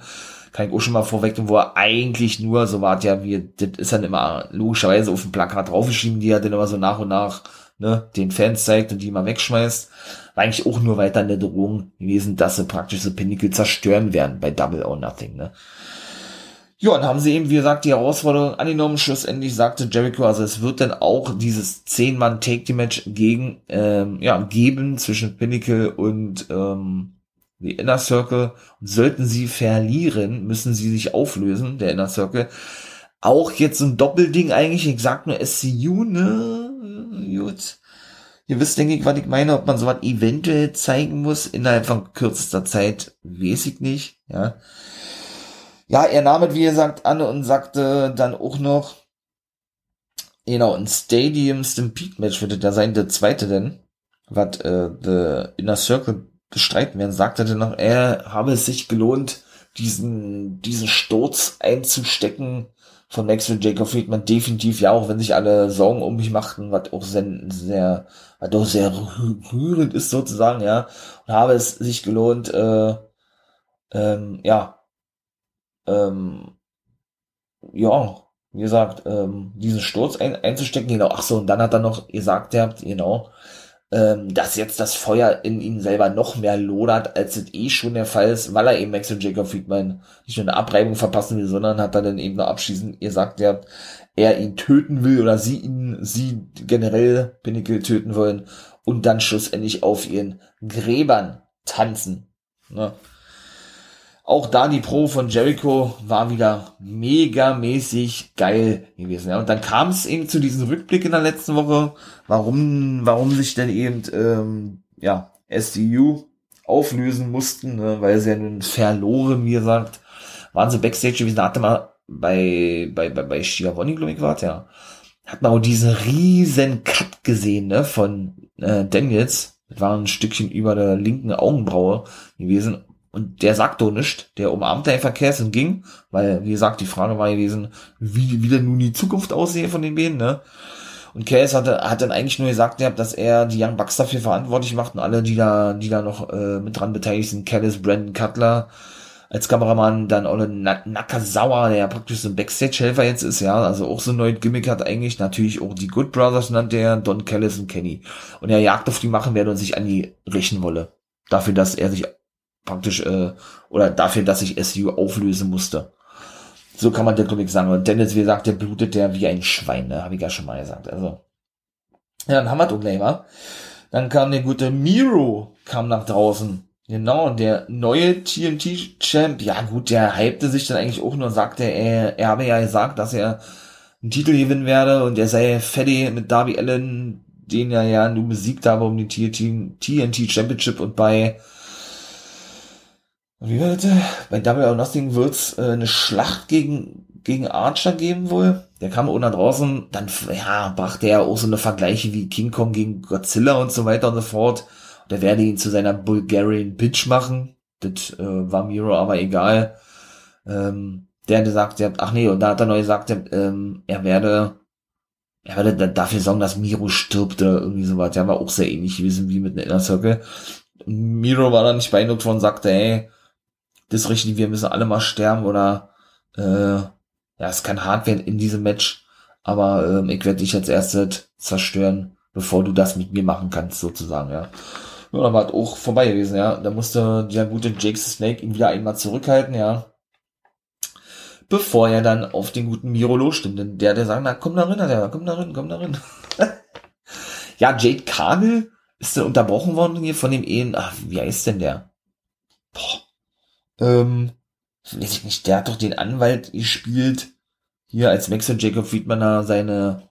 kann ich auch schon mal vorweg, wo er eigentlich nur, so war ja, wie, das ist dann immer logischerweise auf dem Plakat draufgeschrieben, die er dann immer so nach und nach ne, den Fans zeigt und die mal wegschmeißt, war eigentlich auch nur weiter eine Drohung gewesen, dass sie praktisch so Pinnacle zerstören werden bei Double or Nothing, ne. Ja, und haben sie eben, wie gesagt, die Herausforderung angenommen. Schlussendlich sagte Jericho, also es wird dann auch dieses 10-Mann-Take-Match gegen, ähm, ja, geben zwischen Pinnacle und ähm, die Inner Circle. Und sollten sie verlieren, müssen sie sich auflösen, der Inner Circle. Auch jetzt ein Doppelding eigentlich. Ich sag nur SCU, ne? Gut. Ihr wisst, denke ich, was ich meine, ob man sowas eventuell zeigen muss innerhalb von kürzester Zeit, weiß ich nicht, ja. Ja, er nahm es, wie gesagt, an und sagte dann auch noch, genau, ein Stadium Stampede Match wird da sein, der zweite denn, was äh, The Inner Circle bestreiten werden, sagte er noch, er habe es sich gelohnt, diesen, diesen Sturz einzustecken von Maxwell Jacob Friedman definitiv, ja, auch wenn sich alle Sorgen um mich machten, was auch sehr, sehr, was auch sehr rührend ist sozusagen, ja, und habe es sich gelohnt, äh, ähm, ja, ähm, ja, wie gesagt, ähm, diesen Sturz ein, einzustecken, genau, ach so, und dann hat er noch gesagt, ihr habt, genau, ähm, dass jetzt das Feuer in ihm selber noch mehr lodert, als es eh schon der Fall ist, weil er eben Max und Jacob Friedman nicht nur eine Abreibung verpassen will, sondern hat er dann eben noch abschließend, ihr sagt ja, er ihn töten will oder sie ihn, sie generell Pinnacle töten wollen und dann schlussendlich auf ihren Gräbern tanzen. Ne? Auch da die Pro von Jericho war wieder megamäßig geil gewesen. Ja. Und dann kam es eben zu diesem Rückblick in der letzten Woche, warum, warum sich denn eben ähm, ja, SDU auflösen mussten, ne, weil sie ja nun verloren, wie gesagt, waren sie Backstage gewesen, hatte mal bei, bei, bei, bei Schiavoni, glaube ich, war ja, hat man auch diesen riesen Cut gesehen, ne, von äh, Daniels. Das war ein Stückchen über der linken Augenbraue gewesen und der sagt doch nicht, der umarmte einfach Cass und ging, weil, wie gesagt, die Frage war gewesen, wie, wie denn nun die Zukunft aussehe von den beiden, ne? Und Cass hatte, hat dann eigentlich nur gesagt, dass er die Young Bucks dafür verantwortlich macht und alle, die da, die da noch äh, mit dran beteiligt sind, Callis, Brandon Cutler, als Kameramann, dann Ole Nakazawa, der ja praktisch so ein Backstage-Helfer jetzt ist, ja, also auch so ein neues Gimmick hat eigentlich, natürlich auch die Good Brothers nannte er, Don Callis und Kenny. Und er jagt auf die machen werde und sich an die richten wolle. Dafür, dass er sich praktisch, äh, oder dafür, dass ich SU auflösen musste. So kann man der Comic sagen. Und Dennis, wie gesagt, der blutet der wie ein Schwein, ne? Habe ich ja schon mal gesagt. Also, Ja, dann haben wir doch gleich, wa? Dann kam der gute Miro, kam nach draußen. Genau, der neue TNT-Champ, ja gut, der hypte sich dann eigentlich auch nur, sagte, er, er habe ja gesagt, dass er einen Titel gewinnen werde und er sei Fetty mit Darby Allen, den er ja nur besiegt habe um die TNT Championship und bei wie war das? Bei Double or Nothing wird's äh, eine Schlacht gegen gegen Archer geben wohl. Der kam unten draußen, dann ja, brachte er auch so eine Vergleiche wie King Kong gegen Godzilla und so weiter und so fort. Und er werde ihn zu seiner Bulgarian Bitch machen. Das äh, war Miro aber egal. Ähm, der hatte gesagt, ach nee, und da hat er neu gesagt, ähm, er werde, er werde dafür sorgen, dass Miro stirbt oder irgendwie sowas. Der war auch sehr ähnlich gewesen wie mit einem Inner Circle. Miro war dann nicht beeindruckt von, sagte, ey, das richtig, wir müssen alle mal sterben oder äh, ja, es kann hart werden in diesem Match, aber ähm, ich werde dich jetzt erst zerstören, bevor du das mit mir machen kannst, sozusagen, ja. Ja, dann war es auch vorbei gewesen, ja. Da musste der gute Jake Snake ihn wieder einmal zurückhalten, ja. Bevor er dann auf den guten Miro losstimmt. Denn der, der sagt, na, komm da rein, der, komm da rein, komm da rein. ja, Jade Cargill ist dann unterbrochen worden hier von dem Ehen, ach, wie heißt denn der? Boah. Ähm, weiß ich nicht, der hat doch den Anwalt gespielt, hier als Max und Jacob Friedman da seine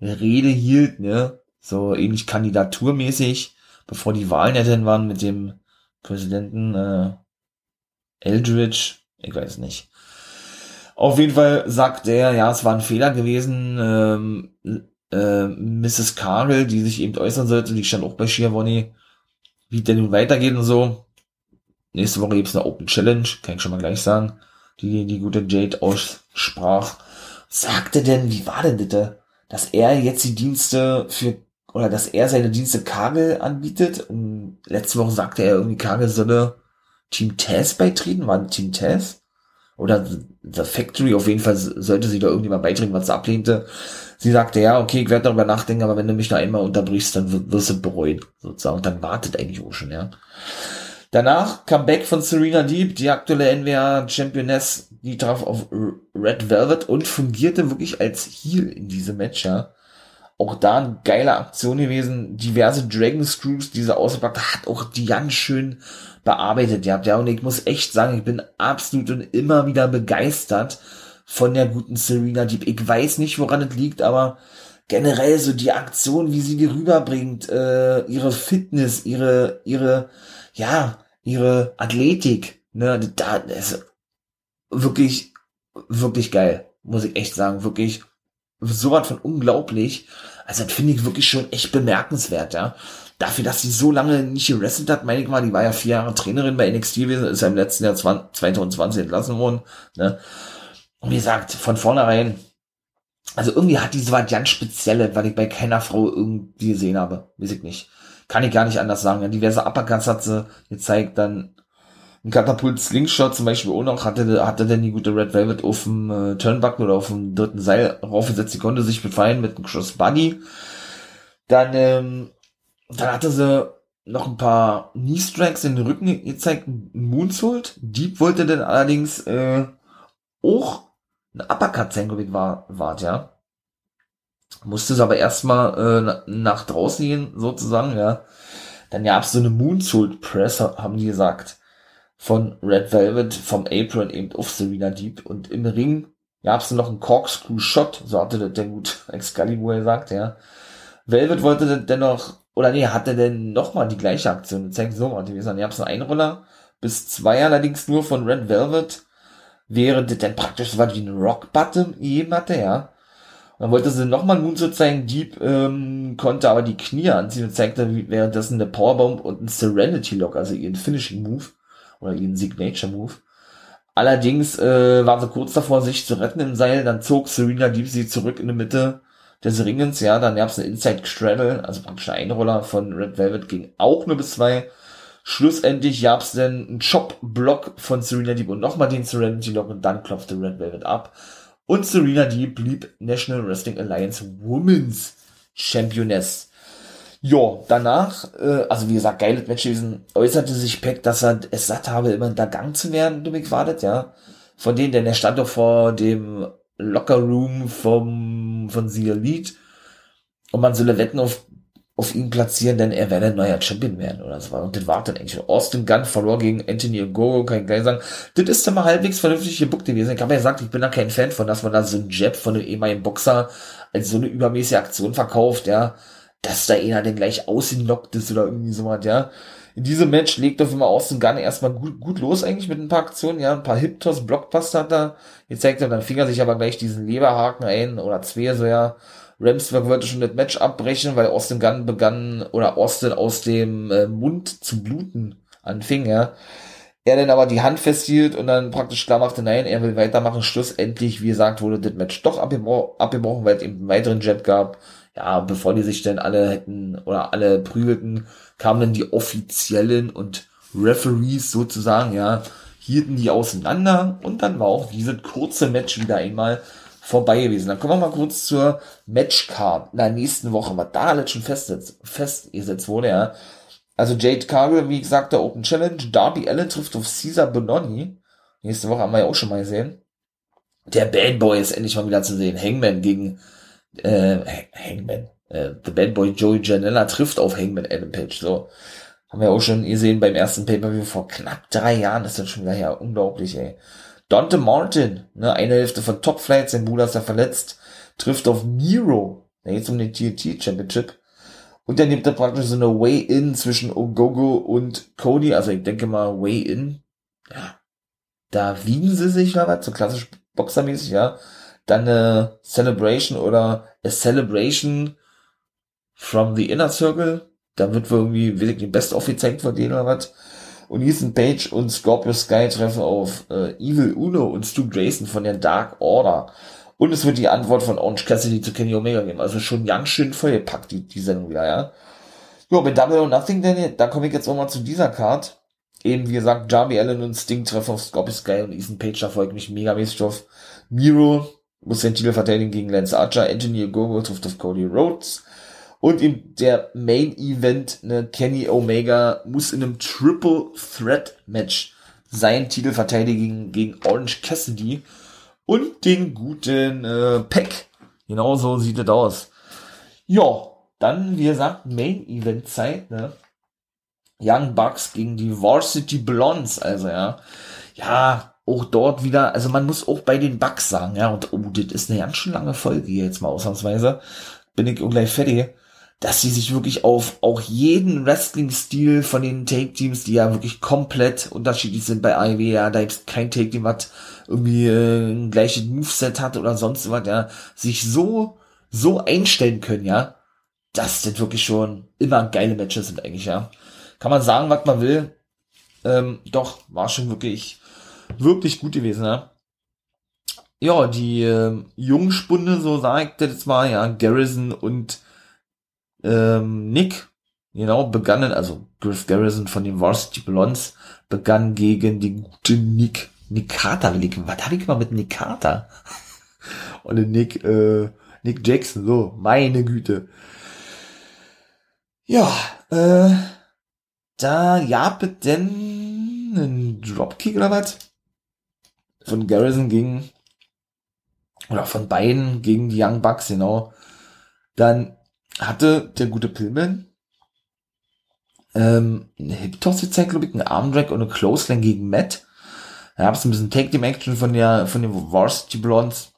Rede hielt, ne, so ähnlich kandidaturmäßig, bevor die Wahlen ja dann waren mit dem Präsidenten äh, Eldridge, ich weiß nicht. Auf jeden Fall sagt er, ja, es war ein Fehler gewesen, ähm, äh, Mrs. Cargill, die sich eben äußern sollte, die stand auch bei Schiavone, wie denn nun weitergeht und so. Nächste Woche gibt's eine Open Challenge, kann ich schon mal gleich sagen, die die gute Jade aussprach. Sagte denn, wie war denn bitte, dass er jetzt die Dienste für, oder dass er seine Dienste Kagel anbietet? Und letzte Woche sagte er irgendwie, Kagel solle Team Taz beitreten, war Team Taz? Oder The Factory, auf jeden Fall sollte sie da irgendjemand beitreten, was sie ablehnte. Sie sagte, ja, okay, ich werde darüber nachdenken, aber wenn du mich da einmal unterbrichst, dann wirst du bereuen, sozusagen. Und dann wartet eigentlich auch schon, ja. Danach Comeback von Serena Deep, die aktuelle NWA Championess, die traf auf Red Velvet und fungierte wirklich als Heel in diesem Match, ja. Auch da eine geile Aktion gewesen, diverse Dragon Screws, diese ausgepackt hat auch die ganz schön bearbeitet, ja. Und ich muss echt sagen, ich bin absolut und immer wieder begeistert von der guten Serena Deep. Ich weiß nicht, woran es liegt, aber generell so die Aktion, wie sie die rüberbringt, äh, ihre Fitness, ihre, ihre, ja, ihre Athletik, ne, da ist wirklich, wirklich geil, muss ich echt sagen, wirklich so was von unglaublich. Also das finde ich wirklich schon echt bemerkenswert, ja. Dafür, dass sie so lange nicht gewrestelt hat, meine ich mal, die war ja vier Jahre Trainerin bei NXT gewesen, ist ja im letzten Jahr 2020 entlassen worden, ne. Und wie gesagt, von vornherein, also irgendwie hat die so was ganz Spezielles, weil ich bei keiner Frau irgendwie gesehen habe, weiß ich nicht kann ich gar nicht anders sagen. Ja, diverse Uppercuts hat sie gezeigt, dann ein Katapult Slingshot zum Beispiel auch noch, hatte, hatte denn die gute Red Velvet auf dem äh, Turnbuckle oder auf dem dritten Seil raufgesetzt, die konnte sich befreien mit einem Cross Bunny. Dann, ähm, dann hatte sie noch ein paar Knee Strikes in den Rücken gezeigt, ein Moonsault. Deep wollte dann allerdings äh, auch ein Uppercut sein, war, war, ja musste es aber erstmal äh, nach draußen gehen, sozusagen, ja. Dann gab es so eine Moonsault Press, haben die gesagt, von Red Velvet, vom Apron eben auf Serena Deep. Und im Ring gab es noch einen Corkscrew Shot, so hatte das der gut Excalibur gesagt, ja. Velvet wollte dennoch, oder nee, hatte denn nochmal die gleiche Aktion gezeigt, so war die gesagt, ihr habt einen Einroller, bis zwei allerdings nur von Red Velvet, während das dann praktisch so was wie ein Rock Bottom gegeben hatte, ja. Dann wollte sie nochmal Moonsault zeigen, Deep ähm, konnte aber die Knie anziehen und zeigte währenddessen eine Powerbomb und ein Serenity Lock, also ihren Finishing Move oder ihren Signature Move. Allerdings äh, war sie kurz davor, sich zu retten im Seil, dann zog Serena Deep sie zurück in die Mitte des Ringens, ja, dann gab es eine Inside Straddle, also praktisch ein Einroller von Red Velvet, ging auch nur bis zwei. Schlussendlich gab es dann einen Chop-Block von Serena Deep und nochmal den Serenity Lock und dann klopfte Red Velvet ab. Und Serena Deeb blieb National Wrestling Alliance Women's Championess. Ja, danach, äh, also wie gesagt, geiles Match gewesen, äußerte sich Peck, dass er es satt habe, immer da Gang zu werden, du mich wartet, ja. Von denen, denn er stand doch vor dem Locker Room vom, von The Elite und man solle Wetten auf, auf ihn platzieren, denn er werde ein neuer Champion werden oder so. Und das war dann eigentlich. Austin Gunn verlor gegen Anthony Ogogo, kann ich gleich sagen. Das ist dann mal halbwegs vernünftig gebuckt gewesen. Ich habe ja gesagt, ich bin da kein Fan von, dass man da so ein Jab von einem ehemaligen Boxer als so eine übermäßige Aktion verkauft, ja. Dass da einer denn gleich ausgenockt ist oder irgendwie so was, ja. In diesem Match legt auf immer Austin Gunn erstmal gut, gut los eigentlich mit ein paar Aktionen, ja, ein paar Hip-Toss, Blockbuster hat er gezeigt und dann fing er sich aber gleich diesen Leberhaken ein oder zwei, so ja. Ramsberg wollte schon das Match abbrechen, weil Austin Gunn begann oder Austin aus dem äh, Mund zu bluten anfing, ja. Er dann aber die Hand festhielt und dann praktisch klar machte, nein, er will weitermachen. Schlussendlich, wie gesagt, wurde das Match doch abgebrochen, weil es eben einen weiteren Jab gab. Ja, bevor die sich dann alle hätten oder alle prügelten, kamen dann die offiziellen und Referees sozusagen, ja, hielten die auseinander und dann war auch dieses kurze Match wieder einmal vorbei gewesen. Dann kommen wir mal kurz zur Matchcard in der nächsten Woche, was da alles schon festgesetzt, festgesetzt wurde, ja. Also Jade Cargill, wie gesagt, der Open Challenge. Darby Allen trifft auf Caesar Bononi. Nächste Woche haben wir ja auch schon mal gesehen. Der Bad Boy ist endlich mal wieder zu sehen. Hangman gegen äh, Hangman. Äh, The Bad Boy Joey Janella trifft auf Hangman Adam Page. So. Haben wir auch schon gesehen beim ersten Pay-Per-View vor knapp drei Jahren. Das ist dann schon wieder ja unglaublich, ey. Dante Martin, ne, eine Hälfte von Top Flight, sein Bruder ist ja verletzt, trifft auf Miro. Da geht's um den TNT Championship. Und dann nimmt er praktisch so eine Way-In zwischen Ogogo und Cody. Also ich denke mal Way-In. Ja. Da wiegen sie sich mal was, so klassisch boxermäßig, ja. Dann eine Celebration oder a Celebration from the Inner Circle. Da wird wohl irgendwie wirklich die Best of gezeigt von denen oder was. Und Ethan Page und Scorpio Sky treffen auf äh, Evil Uno und Stu Grayson von der Dark Order. Und es wird die Antwort von Orange Cassidy zu Kenny Omega geben. Also schon ganz schön vollgepackt, die, die Sendung wieder, ja. Jo, mit Double or Nothing, denn, da komme ich jetzt auch mal zu dieser Card. Eben, wie gesagt, Darby Allen und Sting treffen auf Scorpio Sky und Ethan Page, da folgt mich mega mäßig drauf. Miro muss den Titel verteidigen gegen Lance Archer. Anthony Ogogo trifft auf Cody Rhodes. Und in der Main Event, ne, Kenny Omega muss in einem Triple Threat Match seinen Titel verteidigen gegen Orange Cassidy und den guten äh, Peck. Genau so sieht es aus. Ja, dann, wie gesagt, Main Event Zeit, ne? Young Bucks gegen die Varsity Blondes, also ja. Ja, auch dort wieder, also man muss auch bei den Bucks sagen, ja, und oh, das ist eine ganz schön lange Folge jetzt mal ausnahmsweise. Bin ich auch gleich fertig dass sie sich wirklich auf auch jeden Wrestling-Stil von den Take-Teams, die ja wirklich komplett unterschiedlich sind bei AEW, ja, da gibt's kein Take-Team, was irgendwie äh, ein gleiches Moveset hat oder sonst was, ja, sich so, so einstellen können, ja, das wirklich schon immer geile Matches sind eigentlich, ja. Kann man sagen, was man will, ähm, doch, war schon wirklich, wirklich gut gewesen, ja. Ja, die äh, Jungspunde, so sagt das jetzt mal, ja, Garrison und ähm, Nick, genau, begannen, also Griff Garrison von den Varsity Blondes, begann gegen den guten Nick, Nick Carter, was hatte ich mal mit Nick Carter? Und den Nick, äh, Nick Jackson, so, meine Güte. Ja, äh, da gab es denn einen Dropkick oder was? Von Garrison gegen, oder von beiden gegen die Young Bucks, genau. Dann hatte der gute Pillman ähm, eine Hip-Toss gezeigt, glaube ich, einen Armdrag und eine Clothesline gegen Matt. Da gab es ein bisschen Tag-Team-Action von der, von den Varsity Blondes.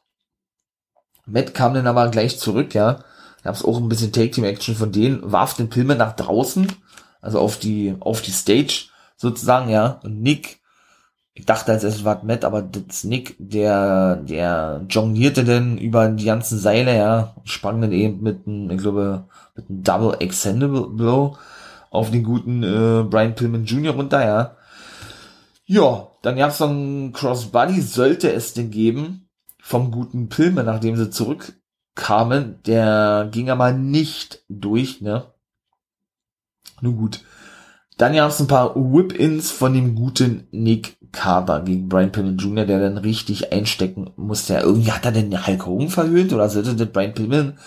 Matt kam dann aber gleich zurück, ja. Da gab es auch ein bisschen Tag-Team-Action von denen, warf den Pillman nach draußen, also auf die, auf die Stage sozusagen, ja. Und Nick ich dachte als erstes war Matt, aber das Nick, der, der jonglierte denn über die ganzen Seile, ja, sprang dann eben mit einem, ich glaube, mit einem Double Extendable Blow auf den guten äh, Brian Pillman Jr. runter, ja. Ja, dann gab's noch einen Crossbody, sollte es denn geben, vom guten Pillman, nachdem sie zurückkamen. Der ging aber nicht durch, ne. Nun gut. Dann gab es ein paar Whip-Ins von dem guten Nick Carter gegen Brian Pillman Jr., der dann richtig einstecken musste. Ja, irgendwie hat er den Hulk Hogan verhöhnt oder sollte das Brian Pillman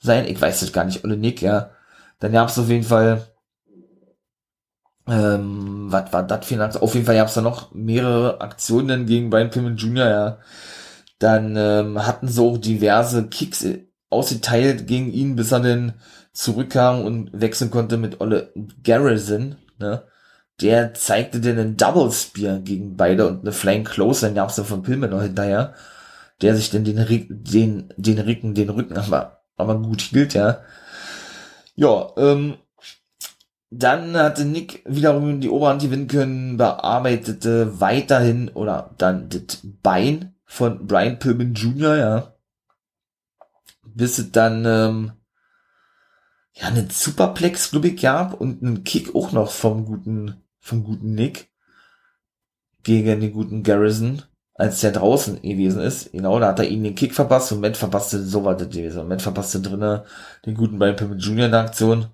sein? Ich weiß das gar nicht. Oder Nick, ja. Dann gab es auf jeden Fall ähm, was war das für ein Aktion? Auf jeden Fall gab es da noch mehrere Aktionen gegen Brian Pillman Jr., ja. Dann ähm, hatten sie auch diverse Kicks ausgeteilt gegen ihn, bis er dann zurückkam und wechseln konnte mit Olle Garrison, ne? Der zeigte dann einen Double Spear gegen beide und eine Flying Close, dann gab's dann von Pillman noch hinterher, der sich dann den, den, den Rücken, den Rücken aber, aber gut hielt, ja. Ja, ähm, dann hatte Nick wiederum die Oberhand gewinnen können, bearbeitete weiterhin oder dann das Bein von Brian Pillman Jr., ja. Bis es dann ähm, ja einen Superplex, glaube ich, gab und einen Kick auch noch vom guten, vom guten Nick gegen den guten Garrison, als der draußen gewesen ist. Genau, da hat er ihn den Kick verpasst und Matt verpasste, so war das gewesen. Matt verpasste drinnen den guten Brian Pillman Jr. in der Aktion.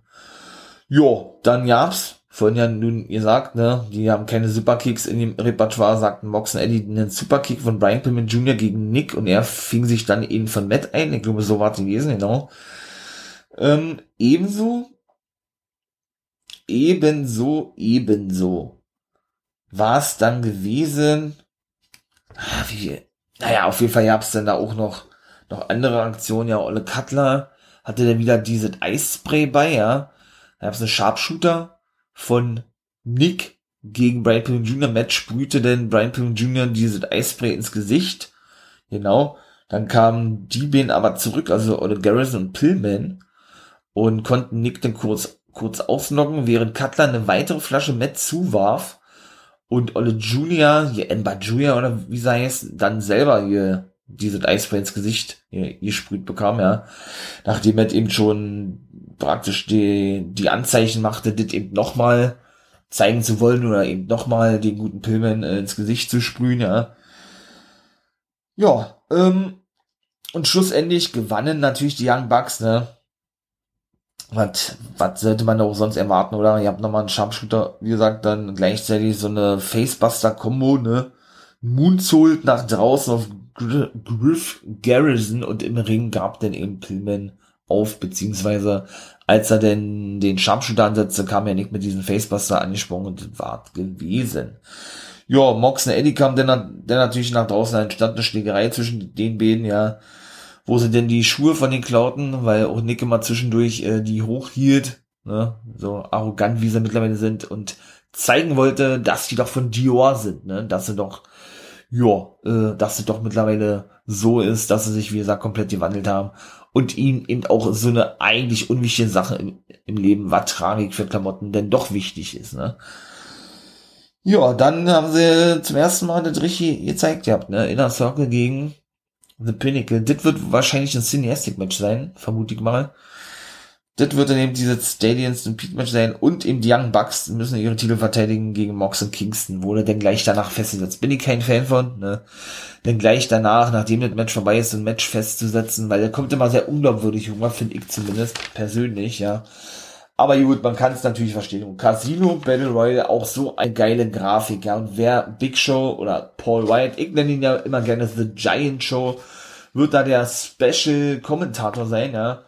Jo, dann gab's, vorhin ja nun gesagt, ne, die haben keine Superkicks in dem Repertoire, sagten Mox und Eddie einen Superkick von Brian Pillman Jr. gegen Nick und er fing sich dann eben von Matt ein. Ich glaube, so war es gewesen, genau. Ähm, ebenso, ebenso, ebenso war es dann gewesen, ah, wie, naja, auf jeden Fall gab's dann da auch noch, noch andere Aktionen, ja, Olle Cutler hatte dann wieder dieses Eisspray bei, ja, da gab es eine Sharpshooter von Nick gegen Brian Pillman Jr. Matt sprühte denn Brian Pillman Jr. dieses Eisspray ins Gesicht. Genau. Dann kamen die beiden aber zurück, also oder Garrison und Pillman, und konnten Nick dann kurz, kurz ausnocken, während Cutler eine weitere Flasche Matt zuwarf und Olle Junior, hier Ember Junior oder wie sei es, dann selber hier dieses Eisspray ins Gesicht gesprüht bekam, ja. Nachdem er eben schon praktisch die, die Anzeichen machte, das eben nochmal zeigen zu wollen oder eben nochmal den guten Pillman äh, ins Gesicht zu sprühen, ja. Ja, ähm, und schlussendlich gewannen natürlich die Young Bucks, ne. Was, was sollte man auch sonst erwarten, oder? Ihr habt nochmal einen Sharpshooter, wie gesagt, dann gleichzeitig so eine Facebuster-Kombo, ne? Moonsault nach draußen auf Griff Garrison und im Ring gab dann eben Pillman auf, beziehungsweise als er denn den Sharpshooter ansetzte, kam er nicht mit diesem Facebuster angesprungen und war gewesen. Ja, Mox und Eddie kam dann, natürlich nach draußen, entstand eine Schlägerei zwischen den beiden, ja, wo sie denn die Schuhe von den klauten, weil auch Nick immer zwischendurch äh, die hochhielt, ne, so arrogant wie sie mittlerweile sind und zeigen wollte, dass die doch von Dior sind, ne, dass sie doch ja, äh, dass es doch mittlerweile so ist, dass sie sich, wie gesagt, komplett gewandelt haben und ihnen eben auch so eine eigentlich unwichtige Sache im, im Leben, war Tragik für Klamotten denn doch wichtig ist, ne? Ja, dann haben sie zum ersten Mal das richtig gezeigt gehabt, ne? Inner Circle gegen The Pinnacle. Das wird wahrscheinlich ein Cineastic Match sein, vermute ich mal. Das wird dann eben dieses Stadium Stampede Match sein und eben die Young Bucks müssen ihre Titel verteidigen gegen Mox und Kingston, er dann gleich danach festgesetzt. Bin ich kein Fan von, ne? Denn gleich danach, nachdem das Match vorbei ist, ein Match festzusetzen, weil der kommt immer sehr unglaubwürdig rüber, finde ich zumindest, persönlich, ja. Aber gut, man kann es natürlich verstehen. Und Casino Battle Royale auch so eine geile Grafik, ja. Und wer Big Show oder Paul White, ich nenne ihn ja immer gerne The Giant Show, wird da der Special Kommentator sein, ja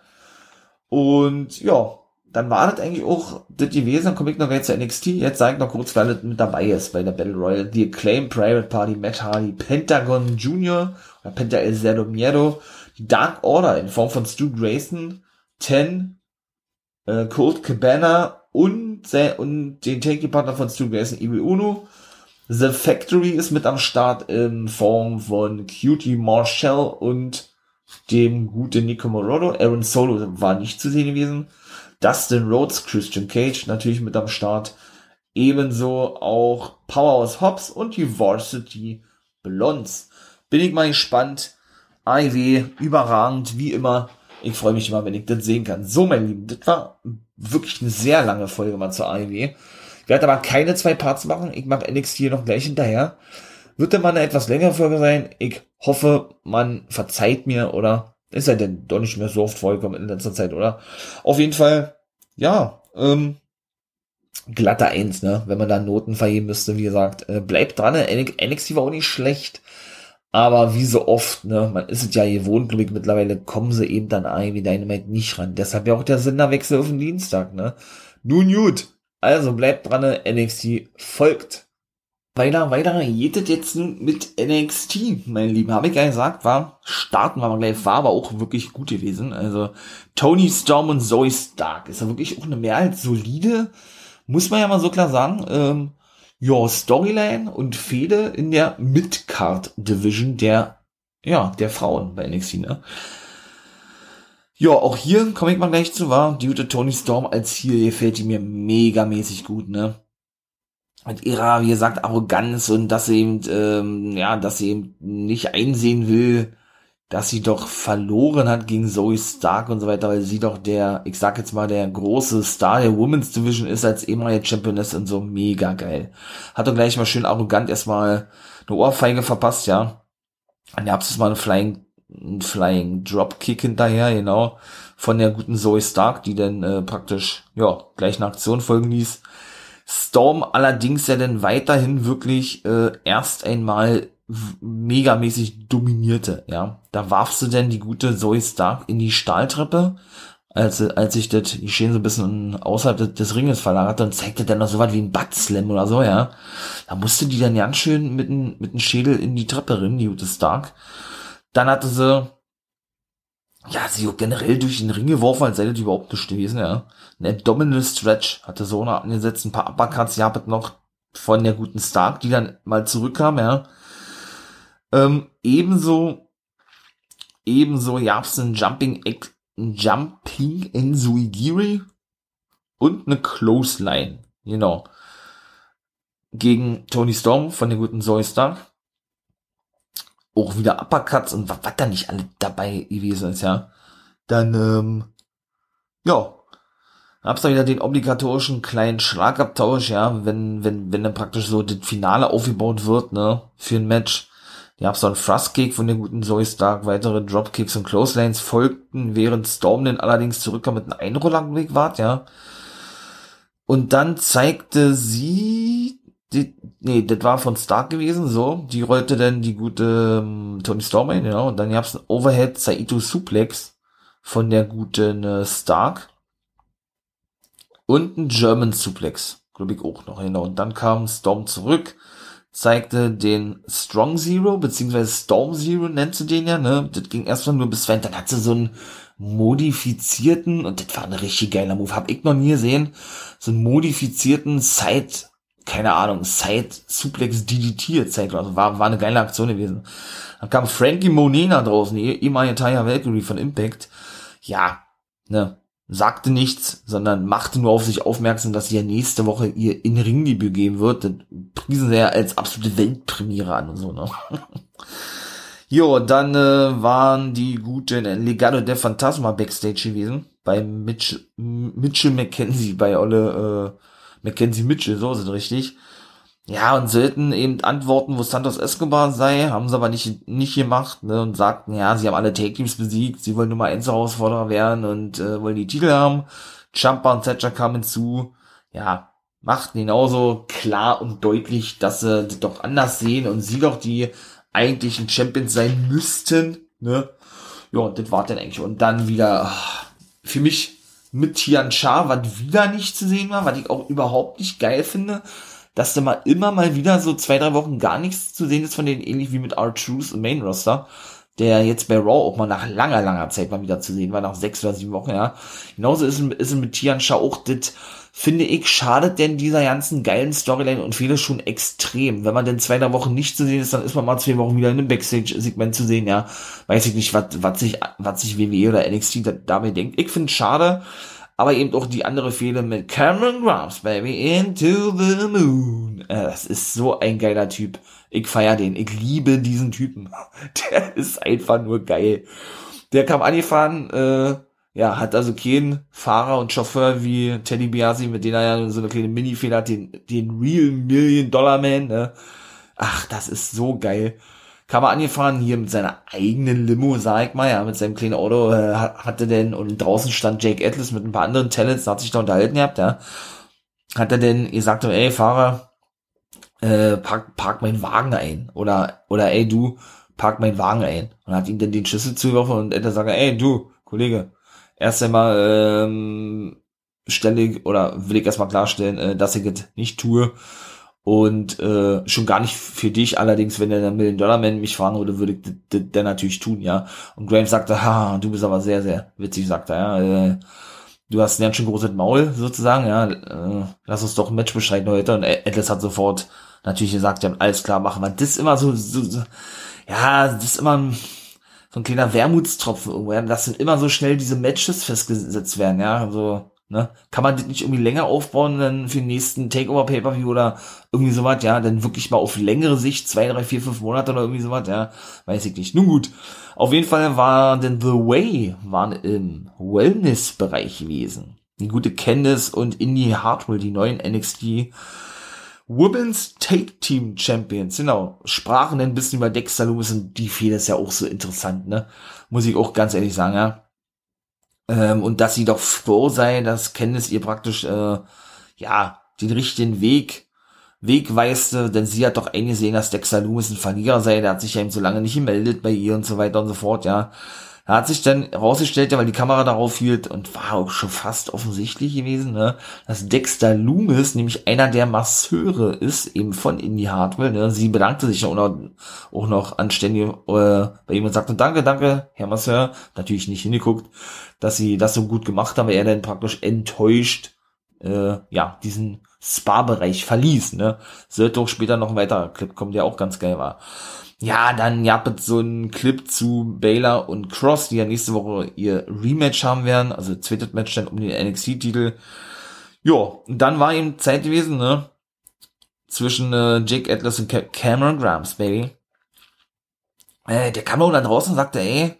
und ja, dann war das eigentlich auch das gewesen. Dann komme ich noch jetzt zu NXT. Jetzt sage ich noch kurz, wer das mit dabei ist bei der Battle Royale. The Acclaim Private Party, Matt Hardy, Pentagon Jr. oder Penta El Zero Miedo, Dark Order in Form von Stu Grayson, Ten, äh, Colt Cabana und, und den Take-Partner von Stu Grayson, Evil Uno. The Factory ist mit am Start in Form von Cutie Marshall und dem guten Nico Morodo. Aaron Solo war nicht zu sehen gewesen. Dustin Rhodes, Christian Cage natürlich mit am Start. Ebenso auch Powerhouse Hobbs und die Varsity Blondes. Bin ich mal gespannt. AIW, überragend, wie immer. Ich freue mich immer, wenn ich das sehen kann. So, mein Lieben, das war wirklich eine sehr lange Folge mal zur AIW. Ich werde aber keine zwei Parts machen. Ich mache NXT hier noch gleich hinterher. Wird dann mal eine etwas längere Folge sein. Ich hoffe, man verzeiht mir oder ist ja denn doch nicht mehr so oft vorgekommen in letzter Zeit, oder? Auf jeden Fall, ja, ähm, glatte Eins, ne? Wenn man da Noten vergeben müsste, wie gesagt, äh, bleibt dran. NXT war auch nicht schlecht. Aber wie so oft, ne, man ist es ja gewohnt, glaube ich, mittlerweile kommen sie eben dann ein wie Dynamite nicht ran. Deshalb ja auch der Senderwechsel auf den Dienstag, ne? Nun gut. Also bleibt dran, NXT folgt. weiter, weiter geht es jetzt mit NXT, mein Lieben. Habe ich ja gesagt, war, starten wir mal gleich, war aber auch wirklich gut gewesen. Also Tony Storm und Zoe Stark ist ja wirklich auch eine mehr als solide, muss man ja mal so klar sagen, ähm, ja, Storyline und Fehde in der Midcard Division der, ja, der Frauen bei NXT, ne? Ja, auch hier komme ich mal gleich zu, war gute Tony Storm als hier gefällt die mir megamäßig gut, ne? Mit ihrer, wie gesagt, Arroganz und dass sie eben, ähm, ja, dass sie eben nicht einsehen will, dass sie doch verloren hat gegen Zoe Stark und so weiter, weil sie doch der, ich sag jetzt mal, der große Star der Women's Division ist als ehemalige Championess und so mega geil. Hat doch gleich mal schön arrogant erstmal eine Ohrfeige verpasst, ja. Habt es mal eine Flying ein Flying Dropkick hinterher, genau, von der guten Zoe Stark, die dann äh, praktisch, ja, gleich eine Aktion folgen ließ. Storm allerdings ja dann weiterhin wirklich äh, erst einmal megamäßig dominierte, ja. Da warf sie denn die gute Zoe Stark in die Stahltreppe, als, als sich das die Geschehen so ein bisschen außerhalb des, des Ringes verlagerte und zeigte dann noch so was wie ein Buttslam oder so, ja. Da musste die dann ganz schön mit dem mit dem Schädel in die Treppe rennen, die gute Stark. Dann hatte sie, ja, sie generell durch den Ring geworfen, als sei das überhaupt nicht gewesen, ja. Ein Abdominal Stretch hatte so noch angesetzt, ein paar Uppercuts, ja, noch von der guten Stark, die dann mal zurückkam, ja. Ähm, ebenso, ebenso gab's ein Jumping, ein Jumping in Suigiri und eine Clothesline, genau. Gegen Tony Storm von der guten Zoe Stark auch wieder Uppercuts und was, was da nicht alle dabei gewesen ist, ja. Dann, ähm, ja, hab's da wieder den obligatorischen kleinen Schlagabtausch, ja, wenn, wenn, wenn dann praktisch so das Finale aufgebaut wird, ne, für ein Match. Ihr habt so einen Thrust-Kick von der guten Zoe Stark, weitere Dropkicks und Clotheslines folgten, während Storm dann allerdings zurückkam mit einem Einrollangweg wart, ja. Und dann zeigte sie die, nee, das war von Stark gewesen, so. Die rollte dann die gute ähm, Tony Storm ein, genau. Und dann gab's ein Overhead Saito Suplex von der guten äh, Stark. Und ein German Suplex, glaube ich auch noch, genau. Und dann kam Storm zurück, zeigte den Strong Zero, beziehungsweise Storm Zero nennt sie den ja, ne. Das ging erstmal nur bis zwei, dann hat sie so einen modifizierten, und das war ein richtig geiler Move, hab ich noch nie gesehen, so einen modifizierten Side keine Ahnung, Side Suplex DDT zeigt, also war, war eine geile Aktion gewesen. Dann kam Frankie Monina draußen, ehemalige Taya Valkyrie von Impact. Ja, ne, sagte nichts, sondern machte nur auf sich aufmerksam, dass sie ja nächste Woche ihr in Ringdebüt geben wird. Das priesen sie ja als absolute Weltpremiere an und so, ne. jo, dann äh, waren die guten Legado de Phantasma Backstage gewesen, bei Mitch, Mitchell McKenzie, bei Olle, äh, Mackenzie Mitchell, so es richtig. Ja, und sollten eben antworten, wo Santos Escobar sei, haben sie aber nicht, nicht gemacht, ne, und sagten, ja, sie haben alle Take-Teams besiegt, sie wollen Nummer 1 Herausforderer werden und äh, wollen die Titel haben. Champa und Thatcher kamen hinzu, ja, machten genauso klar und deutlich, dass sie das doch anders sehen und sie doch die eigentlichen Champions sein müssten, ne. Ja, und das war dann eigentlich. Und dann wieder, ach, für mich mit Tian Cha, was wieder nicht zu sehen war, was ich auch überhaupt nicht geil finde, dass da mal immer mal wieder so zwei, drei Wochen gar nichts zu sehen ist von denen, ähnlich wie mit R-Truth im Main Roster, der jetzt bei Raw auch mal nach langer, langer Zeit mal wieder zu sehen war, nach sechs oder sieben Wochen, ja. Genauso ist es, ist es mit Tian Cha auch das, finde ich, schadet denn dieser ganzen geilen Storyline und viele schon extrem. Wenn man denn zwei, drei Wochen nicht zu sehen ist, dann ist man mal zwei Wochen wieder in einem Backstage-Segment zu sehen, ja. Weiß ich nicht, was, was sich, was sich WWE oder NXT da, dabei denkt. Ich finde schade, aber eben auch die andere Fehler mit Cameron Grimes, baby, into the moon. Äh, das ist so ein geiler Typ. Ich feier den. Ich liebe diesen Typen. Der ist einfach nur geil. Der kam angefahren, äh, ja, hat also keinen Fahrer und Chauffeur wie Teddy Biasi, mit dem er ja so eine kleine Mini-Fehler hat, den, den Real Million Dollar Man, ne? Ach, das ist so geil. Kam er angefahren hier mit seiner eigenen Limo, sag ich mal, ja, mit seinem kleinen Auto, äh, hatte denn, und draußen stand Jake Atlas mit ein paar anderen Talents, hat sich da unterhalten gehabt, ja. Hat er denn gesagt, ey, Fahrer, äh, park, park meinen Wagen ein. Oder, oder ey, du, park meinen Wagen ein. Und hat ihm dann den Schlüssel zugeworfen und er sagt, ey, du, Kollege, erst einmal ähm, stelle ich oder will ich erstmal klarstellen, äh, dass ich es nicht tue Und äh, schon gar nicht für dich, allerdings, wenn der Million Dollar Man mich fragen würde, würde ich das natürlich tun, ja. Und Graham sagte, ha, du bist aber sehr, sehr witzig, sagt er, ja. Äh, du hast ein ganz schön großes Maul, sozusagen, ja. Äh, lass uns doch ein Match beschreiten heute. Und Atlas hat sofort natürlich gesagt, ja, alles klar machen wir. Das ist immer so, so, so ja, das ist immer ein, so ein kleiner Wermutstropfen irgendwo, ja. Das sind immer so schnell diese Matches festgesetzt werden, ja. So, Ne? Kann man das nicht irgendwie länger aufbauen dann für den nächsten Takeover Pay-Per-View oder irgendwie sowas, ja, dann wirklich mal auf längere Sicht, zwei, drei, vier, fünf Monate oder irgendwie sowas, ja, weiß ich nicht. Nun gut. Auf jeden Fall war denn The Way waren im Wellness-Bereich gewesen. Die gute Candice und Indy Hartwell, die neuen NXT Women's Take Team Champions, genau, sprachen ein bisschen über Dexter Loomis und die Fehler ist ja auch so interessant, ne? Muss ich auch ganz ehrlich sagen, ja ähm, und dass sie doch froh sei, dass Candice ihr praktisch äh, ja den richtigen Weg Weg weiste, denn sie hat doch eingesehen, dass Dexter Loomis ein Verlierer sei, der hat sich ja eben so lange nicht gemeldet bei ihr und so weiter und so fort, ja. Er hat sich dann herausgestellt, ja, weil die Kamera darauf hielt und war auch schon fast offensichtlich gewesen, ne, dass Dexter Loomis nämlich einer der Masseure ist, eben von Indy Hardware, ne. Sie bedankte sich auch noch, auch noch anständig äh, bei ihm und sagte, danke, danke, Herr Masseur, natürlich nicht hingeguckt, dass sie das so gut gemacht haben, er dann praktisch enttäuscht, äh, ja, diesen Spa-Bereich verließ, ne. Sollte auch später noch ein weiterer Clip kommen, der auch ganz geil war. Ja, dann es so einen Clip zu Baylor und Cross, die ja nächste Woche ihr Rematch haben werden, also zweites Match dann um den NXT-Titel. Ja, und dann war eben Zeit gewesen, ne? Zwischen äh, Jake Atlas und Cameron Grimes, Baby. Äh, der kam auch da draußen und sagte, ey,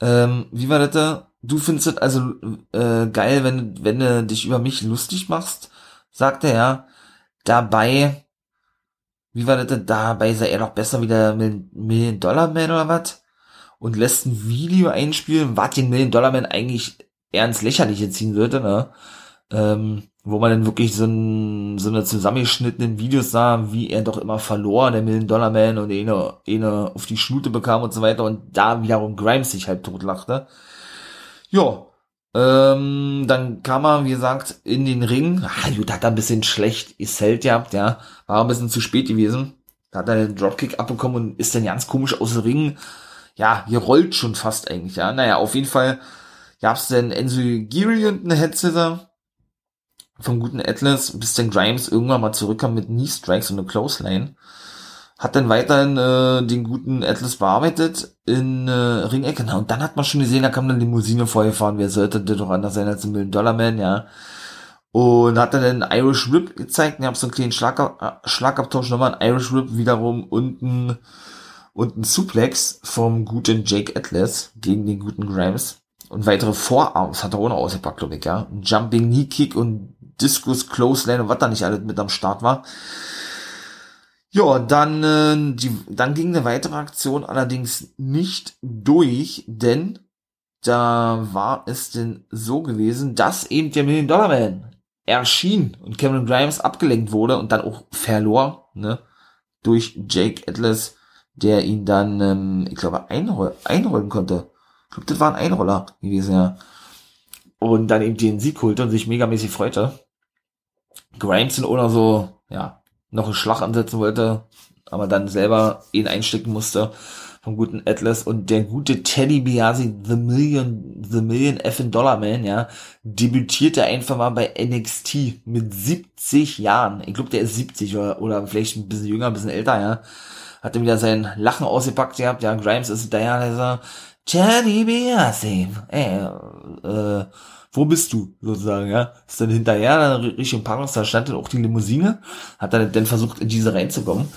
ähm, wie war das? Du findest es also äh, geil, wenn, wenn du dich über mich lustig machst, sagte er. Dabei wie war das denn? Dabei sei er doch besser wie der Million Dollar Man oder was? Und lässt ein Video einspielen, was den Million Dollar Man eigentlich ins Lächerliche ziehen würde, ne? Ähm, wo man dann wirklich so, ein, so eine zusammengeschnittenen Videos sah, wie er doch immer verlor, der Million Dollar Man und eine, eine auf die Schnute bekam und so weiter und da wiederum Grimes sich halt totlachte. Ja, ähm, dann kam er, wie gesagt, in den Ring. Ah, gut, hat er ein bisschen schlecht gesellt gehabt, ja. War ein bisschen zu spät gewesen. Da hat er den Dropkick abbekommen und ist dann ganz komisch aus dem Ring. Ja, hier rollt schon fast eigentlich, ja. Naja, auf jeden Fall gab's dann Enzo Giri und eine Headsetter vom guten Atlas, bis dann Grimes irgendwann mal zurückkam mit Knee Strikes und eine Clothesline hat dann weiterhin äh, den guten Atlas bearbeitet in äh, Ringecke. Na, und dann hat man schon gesehen, da kam dann Limousine vorgefahren. Wer sollte das doch anders sein als ein Million Dollar Man, ja. Und hat dann einen Irish Whip gezeigt. Ich habe so einen kleinen Schlag, äh, Schlagabtausch nochmal, ein Irish Whip wiederum unten und ein Suplex vom guten Jake Atlas gegen den guten Grimes. Und weitere Vorarms hat er ohne ausgepackt, glaube ich, ja. Ein Jumping Knee Kick und Discus Close Lane und was da nicht alles mit am Start war. Ja, dann, äh, die, dann ging eine weitere Aktion allerdings nicht durch, denn da war es denn so gewesen, dass eben der Million Dollar Man erschien und Cameron Grimes abgelenkt wurde und dann auch verlor, ne, durch Jake Atlas, der ihn dann, ähm, ich glaube, einroll einrollen konnte. Ich glaube, das war ein Einroller gewesen, ja. Und dann eben den Sieg holte und sich megamäßig freute. Grimes sind oder so, ja, noch einen Schlag ansetzen wollte, aber dann selber ihn einstecken musste vom guten Atlas und der gute Teddy Biasi, The Million, The Million F Dollar Man, ja, debütierte einfach mal bei NXT mit 70 Jahren. Ich glaube, der ist 70 oder, oder vielleicht ein bisschen jünger, ein bisschen älter, ja. Hat er wieder sein Lachen ausgepackt gehabt, ja, Grimes ist da ja, der Teddy Biasi, ey, äh, wo bist du, sozusagen, ja. Ist dann hinterher, dann Richtung Parkhaus, da stand dann auch die Limousine, hat dann, dann versucht, in diese reinzukommen,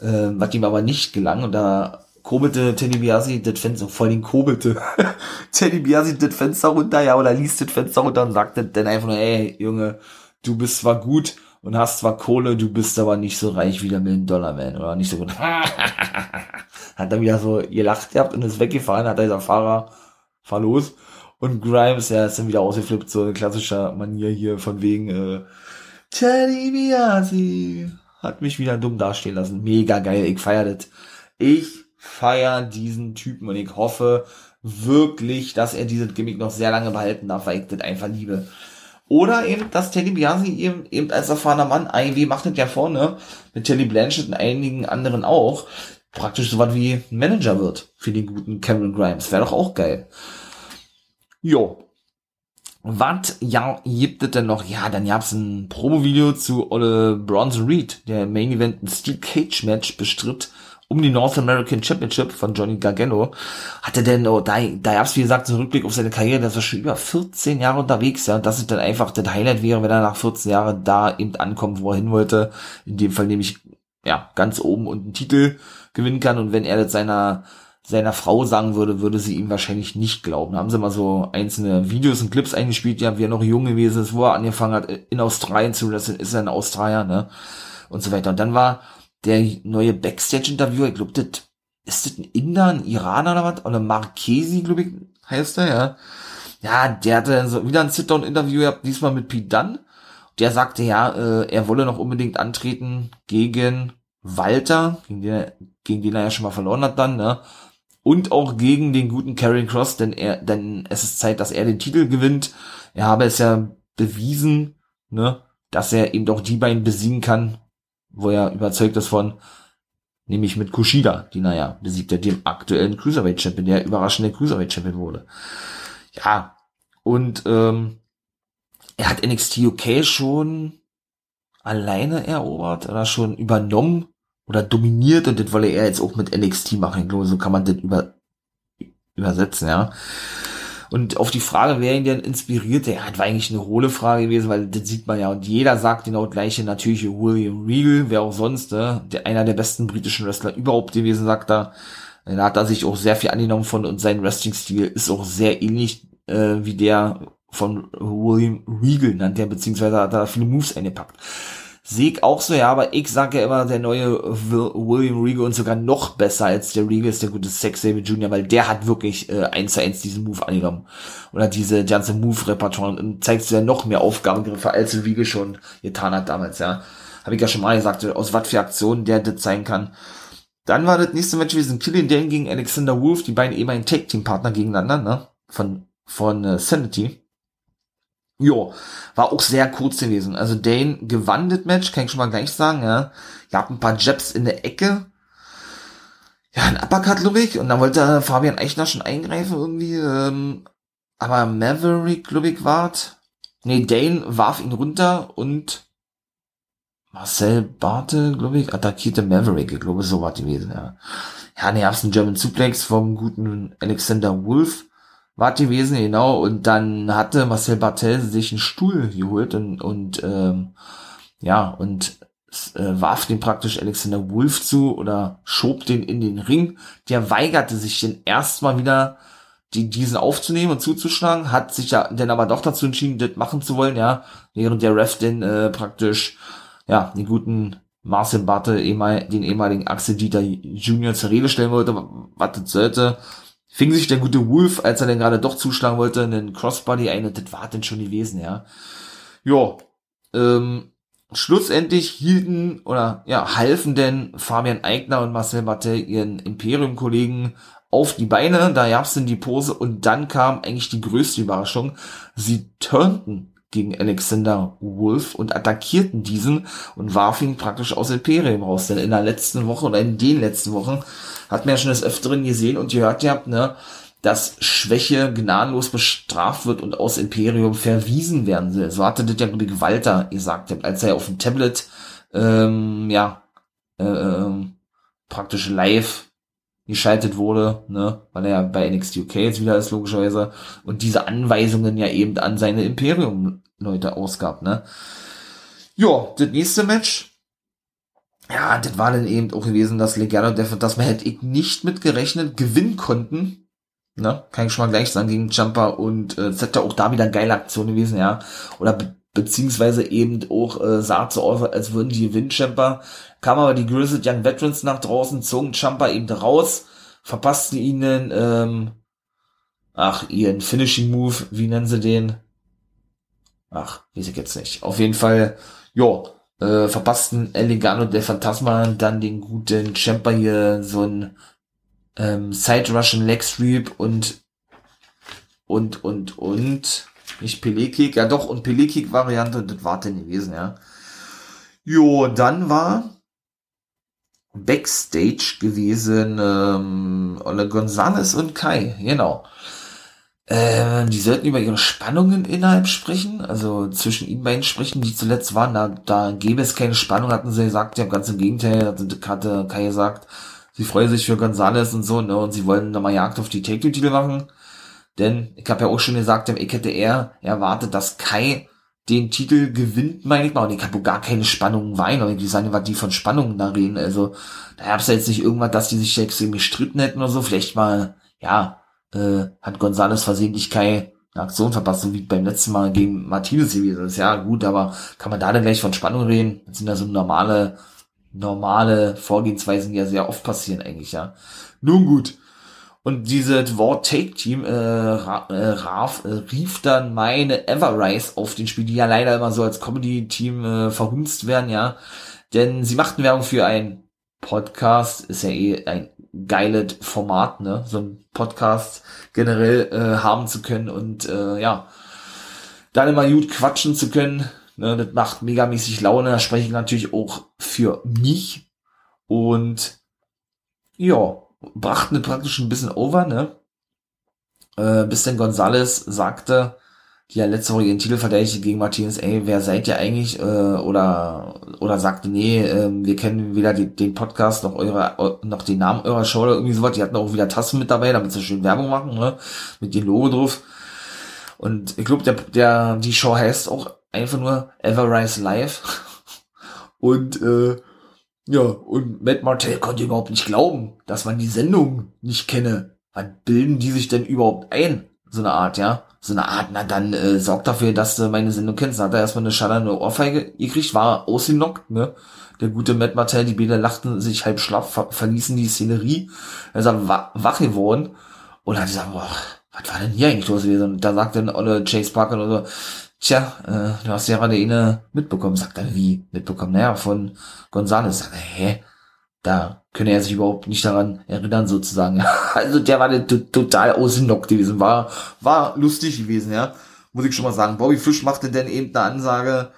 äh, was ihm aber nicht gelang, und da kurbelte Teddy Biasi das Fenster, vor allem kurbelte Teddy Biasi das Fenster runter, ja, oder liest das Fenster runter und sagte dann einfach nur, ey, Junge, du bist zwar gut und hast zwar Kohle, du bist aber nicht so reich wie der Million Dollar Man, oder nicht so gut. hat dann wieder so gelacht gehabt und ist weggefahren, hat dieser Fahrer, fahr los. Und Grimes, ja, ist dann wieder ausgeflippt, so eine klassische Manier hier von wegen, äh, Teddy Biasi hat mich wieder dumm dastehen lassen. Mega geil, ich feier das. Ich feier diesen Typen und ich hoffe wirklich, dass er dieses Gimmick noch sehr lange behalten darf, weil ich das einfach liebe. Oder eben, dass Teddy Biasi eben, eben als erfahrener Mann, AEW macht das ja vorne, mit Teddy Blanchett und einigen anderen auch, praktisch so was wie Manager wird für den guten Cameron Grimes. Wäre doch auch geil. Jo. Was ja, gibt es denn noch? Ja, dann gab's ein Promo-Video zu Olle Bronson Reed, der Main Event ein Steel Cage Match bestritt um die North American Championship von Johnny Gargano. Hatte denn, oh, da, da gab's wie gesagt einen Rückblick auf seine Karriere, der war schon über 14 Jahre unterwegs, ja, und das ist dann einfach das Highlight wäre, wenn er nach 14 Jahren da eben ankommt, wo er hin wollte. In dem Fall nämlich, ja, ganz oben und einen Titel gewinnen kann und wenn er das seiner seiner Frau sagen würde, würde sie ihm wahrscheinlich nicht glauben. Da haben sie mal so einzelne Videos und Clips eingespielt, ja, wie er noch jung gewesen ist, wo er angefangen hat, in Australien zu wresteln, ist er ein Australier, ne? Und so weiter. Und dann war der neue Backstage-Interviewer, ich glaube, das ist das ein Inder, ein Iraner oder was? Oder Marchesi, glaube ich, heißt er, ja. Ja, der hatte dann so wieder ein Sit-Down-Interview gehabt, diesmal mit Pete Dunn. Der sagte, ja, äh, er wolle noch unbedingt antreten gegen Walter, gegen den, gegen den er ja schon mal verloren hat dann, ne? Und auch gegen den guten Karrion Cross, denn er, denn es ist Zeit, dass er den Titel gewinnt. Er habe es ja bewiesen, ne, dass er eben doch die beiden besiegen kann, wo er überzeugt ist von, nämlich mit Kushida, die naja, besiegt er dem aktuellen Cruiserweight Champion, der überraschende Cruiserweight Champion wurde. Ja, und ähm, er hat NXT UK schon alleine erobert oder schon übernommen oder dominiert und das wolle er jetzt auch mit NXT machen. Ich glaube, so kann man das über, übersetzen, ja. Und auf die Frage, wer ihn denn inspirierte, ja, das war eigentlich eine hohle Frage gewesen, weil das sieht man ja. Und jeder sagt genau gleiche, natürlich William Regal, wer auch sonst, ne? der, einer der besten britischen Wrestler überhaupt gewesen, sagt er. Da hat er sich auch sehr viel angenommen von und sein Wrestling-Stil ist auch sehr ähnlich äh, wie der von William Regal, nannt er, beziehungsweise hat er viele Moves eingepackt. Ich auch so, ja, aber ich sage ja immer, der neue William Regal und sogar noch besser als der Regal ist der gute Sex David Jr., weil der hat wirklich äh, eins zu eins diesen Move angenommen. Oder diese ganze Move-Repertoire und zeigt ja noch mehr Aufgabengriffe, als der Regal schon getan hat damals, ja. Habe ich ja schon mal gesagt, aus was für Aktionen der das sein kann. Dann war das nächste Match gewesen, Killian Dane gegen Alexander Wolf, die beiden ehemaligen Tag-Team-Partner gegeneinander, ne? Von, von äh, Sanity. Jo, war auch sehr kurz gewesen. Also Dane gewann das Match, kann ich schon mal gleich sagen, ja. Gab ein paar Jabs in der Ecke. Ja, ein Uppercut, glaube ich. Und dann wollte Fabian Eichner schon eingreifen irgendwie. Ähm, aber Maverick, glaube ich, wart. Nee, Dane warf ihn runter und Marcel Bartel, glaube ich, attackierte Maverick. Ich glaube, so war gewesen, ja. Ja, ne, gab's einen German Suplex vom guten Alexander Wolf war gewesen, genau. Und dann hatte Marcel Bartel sich einen Stuhl geholt und, und ähm, ja, und äh, warf den praktisch Alexander Wolf zu oder schob den in den Ring. Der weigerte sich den erstmal wieder die, diesen aufzunehmen und zuzuschlagen, hat sich ja dann aber doch dazu entschieden, das machen zu wollen, ja, während der Ref den äh, praktisch, ja, den guten Marcel Bartel, den ehemaligen Axel Dieter Junior zur Rede stellen wollte, was das sollte fing sich der gute Wolf, als er denn gerade doch zuschlagen wollte, einen Crossbody ein und das war denn schon gewesen, ja. Ja, ähm, schlussendlich hielten oder ja, halfen denn Fabian Eigner und Marcel Martel ihren Imperium-Kollegen auf die Beine, da gab's denn die Pose und dann kam eigentlich die größte Überraschung. Sie turnten gegen Alexander Wolf und attackierten diesen und warfen ihn praktisch aus Imperium raus. Denn in der letzten Woche oder in den letzten Wochen hat man ja schon des Öfteren gesehen und gehört habt, ne, dass Schwäche gnadenlos bestraft wird und aus Imperium verwiesen werden soll. So hatte das ja Ludwig Walter gesagt, als er auf dem Tablet, ähm, ja, äh, ähm, praktisch live geschaltet wurde, ne, weil er ja bei NXT UK jetzt wieder ist, logischerweise, und diese Anweisungen ja eben an seine Imperium-Leute ausgab, ne. Ja, das nächste Match ja, das war dann eben auch gewesen, dass Def, dass man hätte ich nicht mitgerechnet gewinnen konnten. Ne? Kann ich schon mal gleich sagen, gegen Jumper und äh, das auch da wieder eine geile Aktion gewesen, ja. Oder be beziehungsweise eben auch äh, sah so aus, als würden die gewinnen, Jumper. Kam aber die Grizzled Young Veterans nach draußen, zogen Jumper eben raus, verpassten ihnen, ähm, ach, ihren Finishing Move, wie nennen sie den? Ach, weiß ich jetzt nicht. Auf jeden Fall, ja, äh, verpassten Elegano der Phantasma dann den guten Champer hier so ein ähm, Side Russian Leg Sweep und und und und Nicht Pelekik, ja doch, und Pelekik-Variante, das war denn gewesen, ja. Jo, dann war Backstage gewesen, ähm, Ole Gonzales und Kai, genau. Ähm, die sollten über ihre Spannungen innerhalb sprechen, also zwischen ihnen beiden sprechen, die zuletzt waren, da, da gäbe es keine Spannung, hatten sie gesagt, ja, ganz im Gegenteil, hatte Kai gesagt, sie freuen sich für Gonzales und so, ne, und sie wollen nochmal Jagd auf die Take-Two-Titel machen, denn ich habe ja auch schon gesagt, ich hätte eher erwartet, dass Kai den Titel gewinnt, meine ich mal. Und ich habe gar keine Spannungen weinen, aber die sagen, was die von Spannungen da reden. Also da gab's ja jetzt nicht irgendwas, dass die sich extrem gestritten hätten oder so. Vielleicht mal, ja, äh, hat Gonzales versehentlich keine Aktion verpasst, so wie beim letzten Mal gegen Martinez gewesen ist. Ja, gut, aber kann man da dann gleich von Spannung reden? Das sind ja so normale, normale Vorgehensweisen, die ja sehr oft passieren eigentlich, ja. Nun gut. Und dieses Wort Take Team äh, ra, äh, Raf, äh, rief dann meine Everrise auf den Spiel, die ja leider immer so als Comedy Team äh, verhunzt werden, ja. Denn sie machten Werbung für ein Podcast, ist ja eh ein geiles Format, ne, so ein Podcast generell äh, haben zu können und äh, ja, dann immer gut quatschen zu können, ne, das macht megamäßig Laune, da spreche ich natürlich auch für mich. Und ja, brachten praktisch ein bisschen over, ne? Äh, bis denn Gonzales sagte, die ja letzte Woche ihren Titel verteidigte gegen Martinez, ey, wer seid ihr eigentlich? Äh, oder oder sagte, nee, äh, wir kennen weder die, den Podcast noch eure noch den Namen eurer Show oder irgendwie sowas. Die hatten auch wieder Tassen mit dabei, damit sie schön Werbung machen, ne? Mit dem Logo drauf. Und ich glaube, der, der, die Show heißt auch einfach nur Everrise Live. Und äh, ja, und Matt Martell konnte überhaupt nicht glauben, dass man die Sendung nicht kenne. Wann bilden die sich denn überhaupt ein? So eine Art, ja? So eine Art, na dann äh, sorgt dafür, dass du meine Sendung kennst. Dann hat er erstmal eine schallernde Ohrfeige gekriegt, war ausgenockt, ne? Der gute Matt Martell, die Bäder lachten sich halb schlaff, ver verließen die Szenerie. Er ist wa wach geworden und hat gesagt, boah, was war denn hier eigentlich los gewesen? Und da sagt dann Olle Chase Parker oder so, Tja, äh, du hast ja gerade eine mitbekommen. Sagt er, wie mitbekommen? Naja, von Gonzales. Sagt er, hä? Da könne er sich überhaupt nicht daran erinnern, sozusagen. also der war total ausgenockt gewesen. War, war lustig gewesen, ja. Muss ich schon mal sagen. Bobby Fish machte dann eben eine Ansage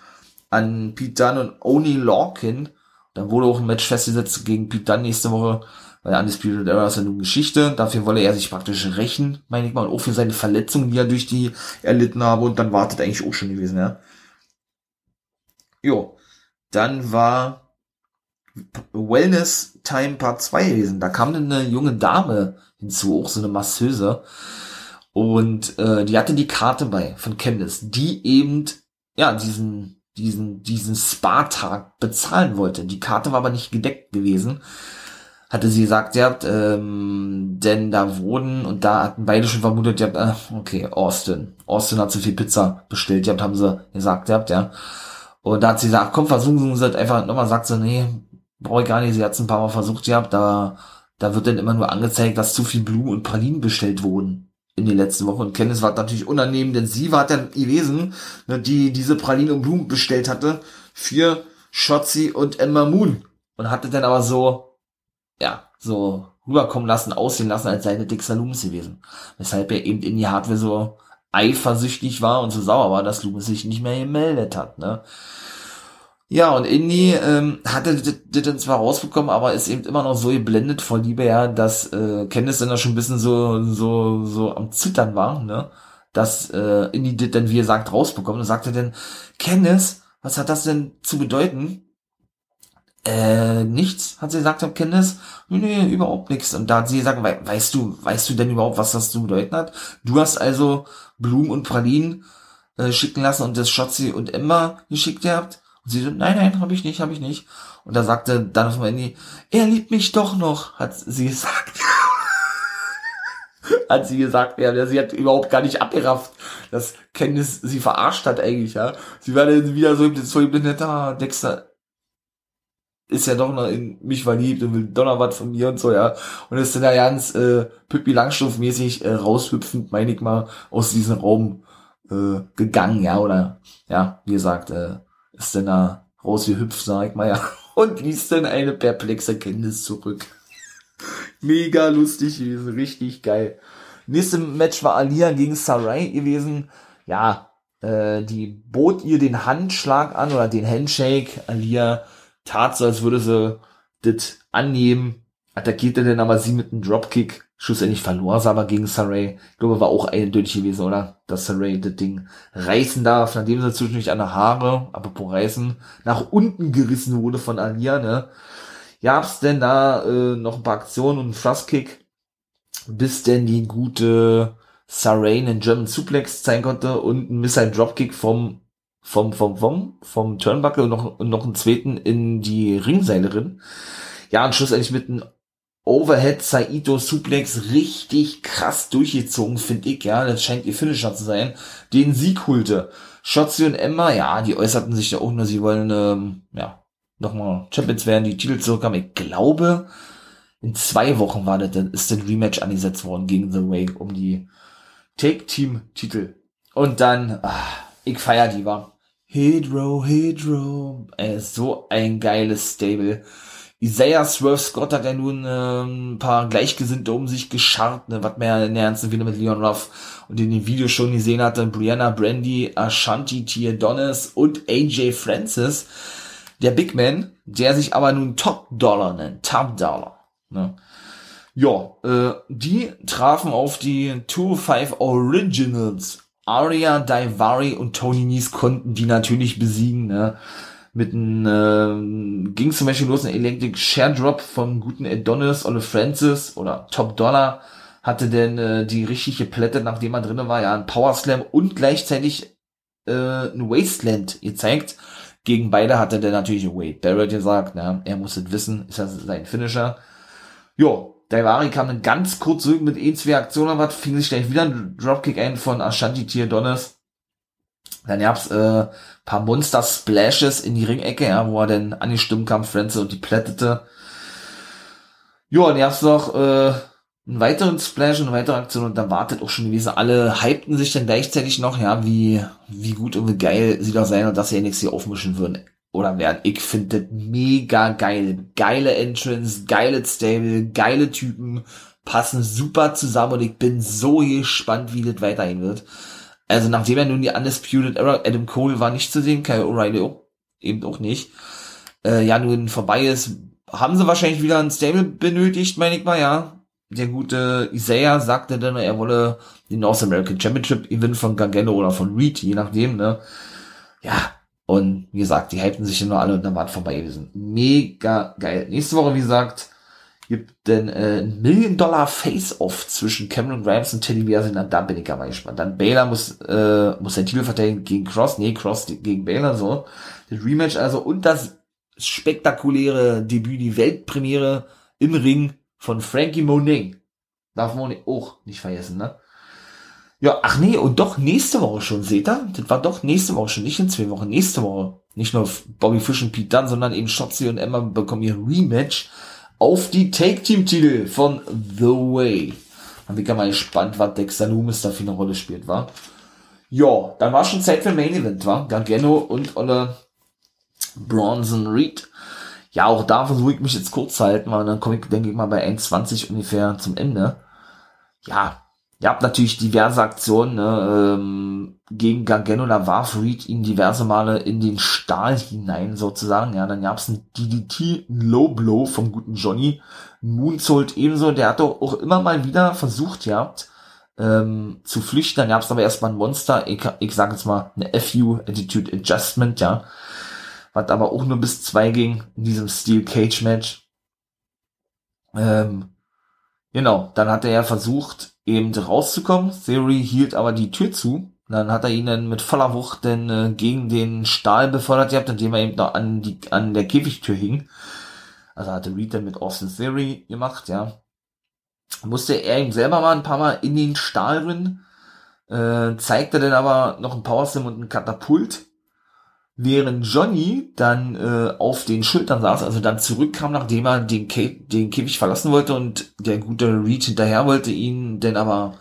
an Pete Dunne und Oni Lorkin. Dann wurde auch ein Match festgesetzt gegen Pete Dunne nächste Woche weil Undisputed Era ist ja nun Geschichte. Dafür wolle er sich praktisch rächen, meine ich mal, und auch für seine Verletzungen, die er durch die erlitten habe. Und dann wartet eigentlich auch schon gewesen, ja. Jo. Dann war Wellness Time Part 2 gewesen. Da kam eine junge Dame hinzu, auch so eine Masseuse. Und äh, die hatte die Karte bei von Candice, die eben ja diesen diesen diesen Spa-Tag bezahlen wollte. Die Karte war aber nicht gedeckt gewesen hatte sie gesagt, habt, ähm, denn da wurden, und da hatten beide schon vermutet, habt, äh, okay, Austin. Austin hat zu viel Pizza bestellt, habt, haben sie gesagt, habt, ja. Und da hat sie gesagt, komm, versuchen sie einfach nochmal, sagt sie, nee, brauche ich gar nicht, sie hat es ein paar Mal versucht, ihr habt, da, da wird dann immer nur angezeigt, dass zu viel Blumen und Pralinen bestellt wurden in den letzten Wochen. Und Kenntnis war natürlich unangenehm, denn sie war dann gewesen, ne, die diese Pralinen und Blumen bestellt hatte für Shotzi und Emma Moon. Und hatte dann aber so, ja, so rüberkommen lassen, aussehen lassen, als seine Dixer Loomis gewesen. Weshalb er eben in die Hardware so eifersüchtig war und so sauer war, dass Loomis sich nicht mehr gemeldet hat, ne. Ja, und Indy ähm, hatte das dann zwar rausbekommen, aber ist eben immer noch so geblendet vor Liebe, ja, dass äh, Candice dann schon ein bisschen so, so, so am Zittern war, ne? Dass äh, Indy das dann, wie er sagt, rausbekommen und sagte dann, Candice, was hat das denn zu bedeuten? Äh, nichts, hat sie gesagt, am Kenntnis. Nee, überhaupt nichts. Und da hat sie gesagt, we weißt du, weißt du denn überhaupt, was das zu bedeuten hat? Du hast also Blumen und Pralinen äh, schicken lassen und das Schotzi und Emma geschickt gehabt? Und sie so, nein, nein, habe ich nicht, habe ich nicht. Und da sagte dann auf mein Handy, er liebt mich doch noch, hat sie gesagt. hat sie gesagt, ja, sie hat überhaupt gar nicht abgerafft, dass Kenntnis sie verarscht hat eigentlich, ja. Sie war dann wieder so, so ich bin netter Dexter, ist ja doch noch in mich verliebt und will was von mir und so, ja. Und ist dann da ganz äh, Pippi Langstrumpf-mäßig äh, raushüpfend, meine ich mal, aus diesem Raum äh, gegangen, ja, oder ja, wie gesagt, äh, ist dann da rausgehüpft, sag ich mal, ja, und ließ dann eine perplexe Kenntnis zurück. Mega lustig gewesen, richtig geil. Nächste Match war Alia gegen Sarai gewesen. Ja, äh, die bot ihr den Handschlag an oder den Handshake. Alia tat so, als würde sie das annehmen, attackierte dann aber sie mit einem Dropkick. Schlussendlich verlor sie aber gegen Saray. Ich glaube, war auch eindeutig gewesen, oder? Dass Saray das Ding reißen darf, nachdem sie zwischendurch an der Haare, apropos reißen, nach unten gerissen wurde von Alia, ne? Gab's denn da äh, noch ein paar Aktionen und einen Thrustkick, bis denn die gute Saray einen German Suplex zeigen konnte und ein Missile Dropkick vom vom vom vom vom Turnbuckle und noch und noch einen zweiten in die Ringseilerin. Ja, und schlussendlich mit einem Overhead Saito Suplex richtig krass durchgezogen, finde ich, ja. Das scheint ihr Finisher zu sein. Den Sieg holte. Shotzi und Emma, ja, die äußerten sich ja auch nur, sie wollen, ähm, ja, nochmal Champions werden, die Titel zurückhaben. Ich glaube, in zwei Wochen war das, dann ist das Rematch angesetzt worden gegen The Way um die Take-Team-Titel. Und dann, ach, ich feier die, war. Hydro, Hydro, ey, so ein geiles Stable. Isaiah Swerve Scott hat ja nun äh, ein paar Gleichgesinnte um sich gescharrt, ne, was man ja in der ganzen wieder mit Leon Ruff und in dem Video schon gesehen hatte, Brianna Brandy, Ashanti Tia Donis und AJ Francis, der Big Man, der sich aber nun Top Dollar nennt, Top Dollar. Ne? Ja, äh, die trafen auf die 2-5 Originals. Aria, Daivari und Tony Nies konnten die natürlich besiegen, ne? Mit einem, äh, ging zum Beispiel los ein Electric Share Drop vom guten Adonis Ole Francis oder Top Dollar hatte denn äh, die richtige Plätte, nachdem er drinnen war, ja, ein Power Slam und gleichzeitig äh, ein Wasteland gezeigt. Gegen beide hatte der natürlich Wade Barrett gesagt, na, er muss es wissen, ist ja sein Finisher. Jo, Daivari kam dann ganz kurz zurück mit e zwei Aktionen, was fing sich gleich wieder ein Dropkick ein von Ashanti Tier Donis dann gab's äh, paar Monster Splashes in die Ringecke, ja, wo er dann angestimmt kam, Frenze und die plättete. Ja, dann gab's noch äh, einen weiteren Splash und eine weitere Aktion und dann wartet auch schon gewesen. Alle hypten sich dann gleichzeitig noch, ja, wie, wie gut und wie geil sie da sein und dass sie NXT aufmischen würden oder werden. Ich finde das mega geil. Geile Entrance, geile Stable, geile Typen, passen super zusammen und ich bin so gespannt, wie das weitergehen wird. Also nachdem er nun die Undisputed Era, Adam Cole war nicht zu sehen, Kyle O'Reilly auch, eben auch nicht, äh, ja nun vorbei ist, haben sie wahrscheinlich wieder ein Stable benötigt, meine ich mal, ja. Der gute Isaiah sagte dann, er wolle den North American Championship Event von Gargano oder von Reed, je nachdem, ne. Ja, und wie gesagt, die hypten sich nur alle und dann war es vorbei gewesen. Mega geil. Nächste Woche, wie gesagt, gibt denn äh, ein Million-Dollar Face-Off zwischen Cameron Grimes und Teddy Biasi, dann da bin ich aber gespannt. Dann Baylor muss, äh, muss den Titel verteidigen gegen Cross, nee, Cross gegen Baylor, so. Das Rematch also und das spektakuläre Debüt, die Weltpremiere im Ring von Frankie Moning. Darf man auch nicht vergessen, ne? Ja, ach nee, und doch nächste Woche schon, seht ihr? Das war doch nächste Woche schon, nicht in zwei Wochen, nächste Woche. Nicht nur Bobby Fish und Pete Dunne, sondern eben Shotzi und Emma bekommen ihr Rematch auf die Take-Team-Titel von The Way. Dann bin ich mal gespannt, was Dexter Loomis da für eine Rolle spielt, war. Ja, dann war schon Zeit für Main Event, war. Gargano und Olle Bronson Reed. Ja, auch da versuche ich mich jetzt kurz zu halten, weil dann komme ich, denke ich mal, bei 1,20 ungefähr zum Ende. Ja, Ihr habt natürlich diverse Aktionen ne, ähm, gegen Gargano, da warf Reed ihn diverse Male in den Stahl hinein sozusagen. Ja, dann gab's ein DDT ein Low Blow vom guten Johnny. Moonsault ebenso, der hat doch auch immer mal wieder versucht gehabt ähm, zu flüchten. Dann gab's aber erstmal ein Monster, ich, ich sage jetzt mal eine FU Attitude Adjustment, ja. Was aber auch nur bis zwei ging in diesem Steel Cage Match. Ähm, genau, dann hat er ja versucht, eben rauszukommen. Theory hielt aber die Tür zu. Dann hat er ihn dann mit voller Wucht dann äh, gegen den Stahl befördert gehabt, indem er eben noch an die an der Käfigtür hing. Also hatte Reed dann mit Austin Theory gemacht, ja. Musste er ihm selber mal ein paar Mal in den Stahl drin, äh, zeigte dann aber noch ein Powerslam und ein Katapult während Johnny dann äh, auf den Schultern saß, also dann zurückkam, nachdem er den, Kä den Käfig verlassen wollte und der gute Reed hinterher wollte ihn denn aber,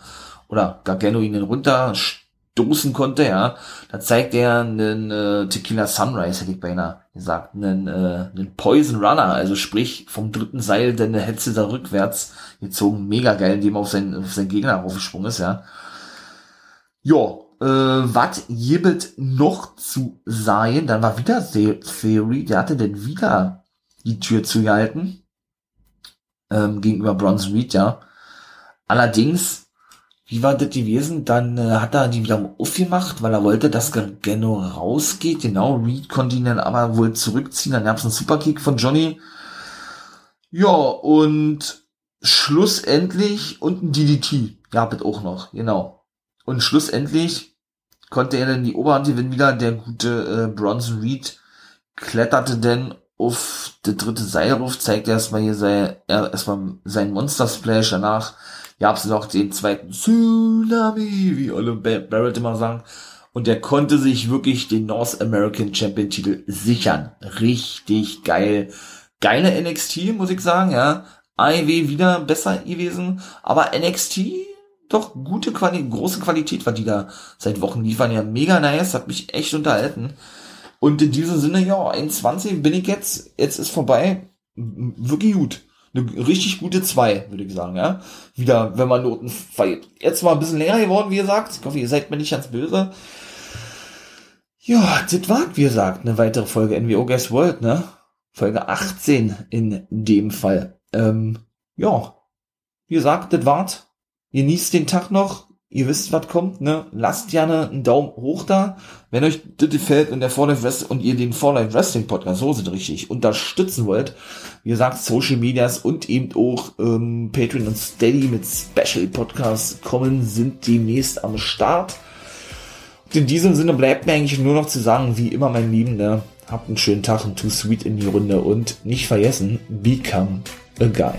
oder Gargano ihn dann runterstoßen konnte, ja, da zeigt er einen äh, Tequila Sunrise, hätte ich beinahe gesagt, einen, äh, einen Poison Runner, also sprich vom dritten Seil, denn der Hetze da rückwärts gezogen, mega geil, indem er auf seinen, auf seinen Gegner aufgesprungen ist, ja. Jo, äh, was gibt noch zu sein? Dann war wieder Theory, der hatte denn wieder die Tür zugehalten ähm, gegenüber Bronson Reed, ja. Allerdings, wie war das gewesen? Dann äh, hat er die wieder aufgemacht, weil er wollte, dass Gargano rausgeht. Genau, Reed konnte ihn dann aber wohl zurückziehen. Dann gab es einen Superkick von Johnny. Ja, und schlussendlich und ein DDT gab es auch noch, genau. Und schlussendlich konnte er dann die Oberhand gewinnen wieder. Der gute äh, Bronson Reed kletterte denn auf der dritte Seilruf, zeigt erstmal hier sein, erstmal sein Monster Splash. Danach gab's noch den zweiten Tsunami, wie alle Barrett immer sagen. Und der konnte sich wirklich den North American Champion Titel sichern. Richtig geil. Geile NXT, muss ich sagen, ja. AEW wieder besser gewesen, aber NXT doch gute Quali große Qualität war die da seit Wochen liefern. Ja, mega nice, hat mich echt unterhalten. Und in diesem Sinne, ja, 21 bin ich jetzt, jetzt ist vorbei. Wirklich gut. Eine richtig gute 2, würde ich sagen, ja. Wieder, wenn man Noten feiert. Jetzt mal ein bisschen länger geworden, wie gesagt. Ich hoffe, ihr seid mir nicht ganz böse. Ja, das war, wie gesagt, eine weitere Folge NWO Guess World, ne? Folge 18 in dem Fall. Ähm, ja, wie gesagt, das war's. Genießt den Tag noch ihr wisst, was kommt, ne? Lasst gerne einen Daumen hoch da. Wenn euch das gefällt und der For Life und ihr den For Life Wrestling Podcast, so sind richtig, unterstützen wollt, wie gesagt, Social Medias und eben auch ähm, Patreon und Steady mit Special Podcasts kommen, sind demnächst am Start. Und in diesem Sinne bleibt mir eigentlich nur noch zu sagen, wie immer, mein Lieben, ne? Habt einen schönen Tag und too sweet in die Runde und nicht vergessen, become a guy.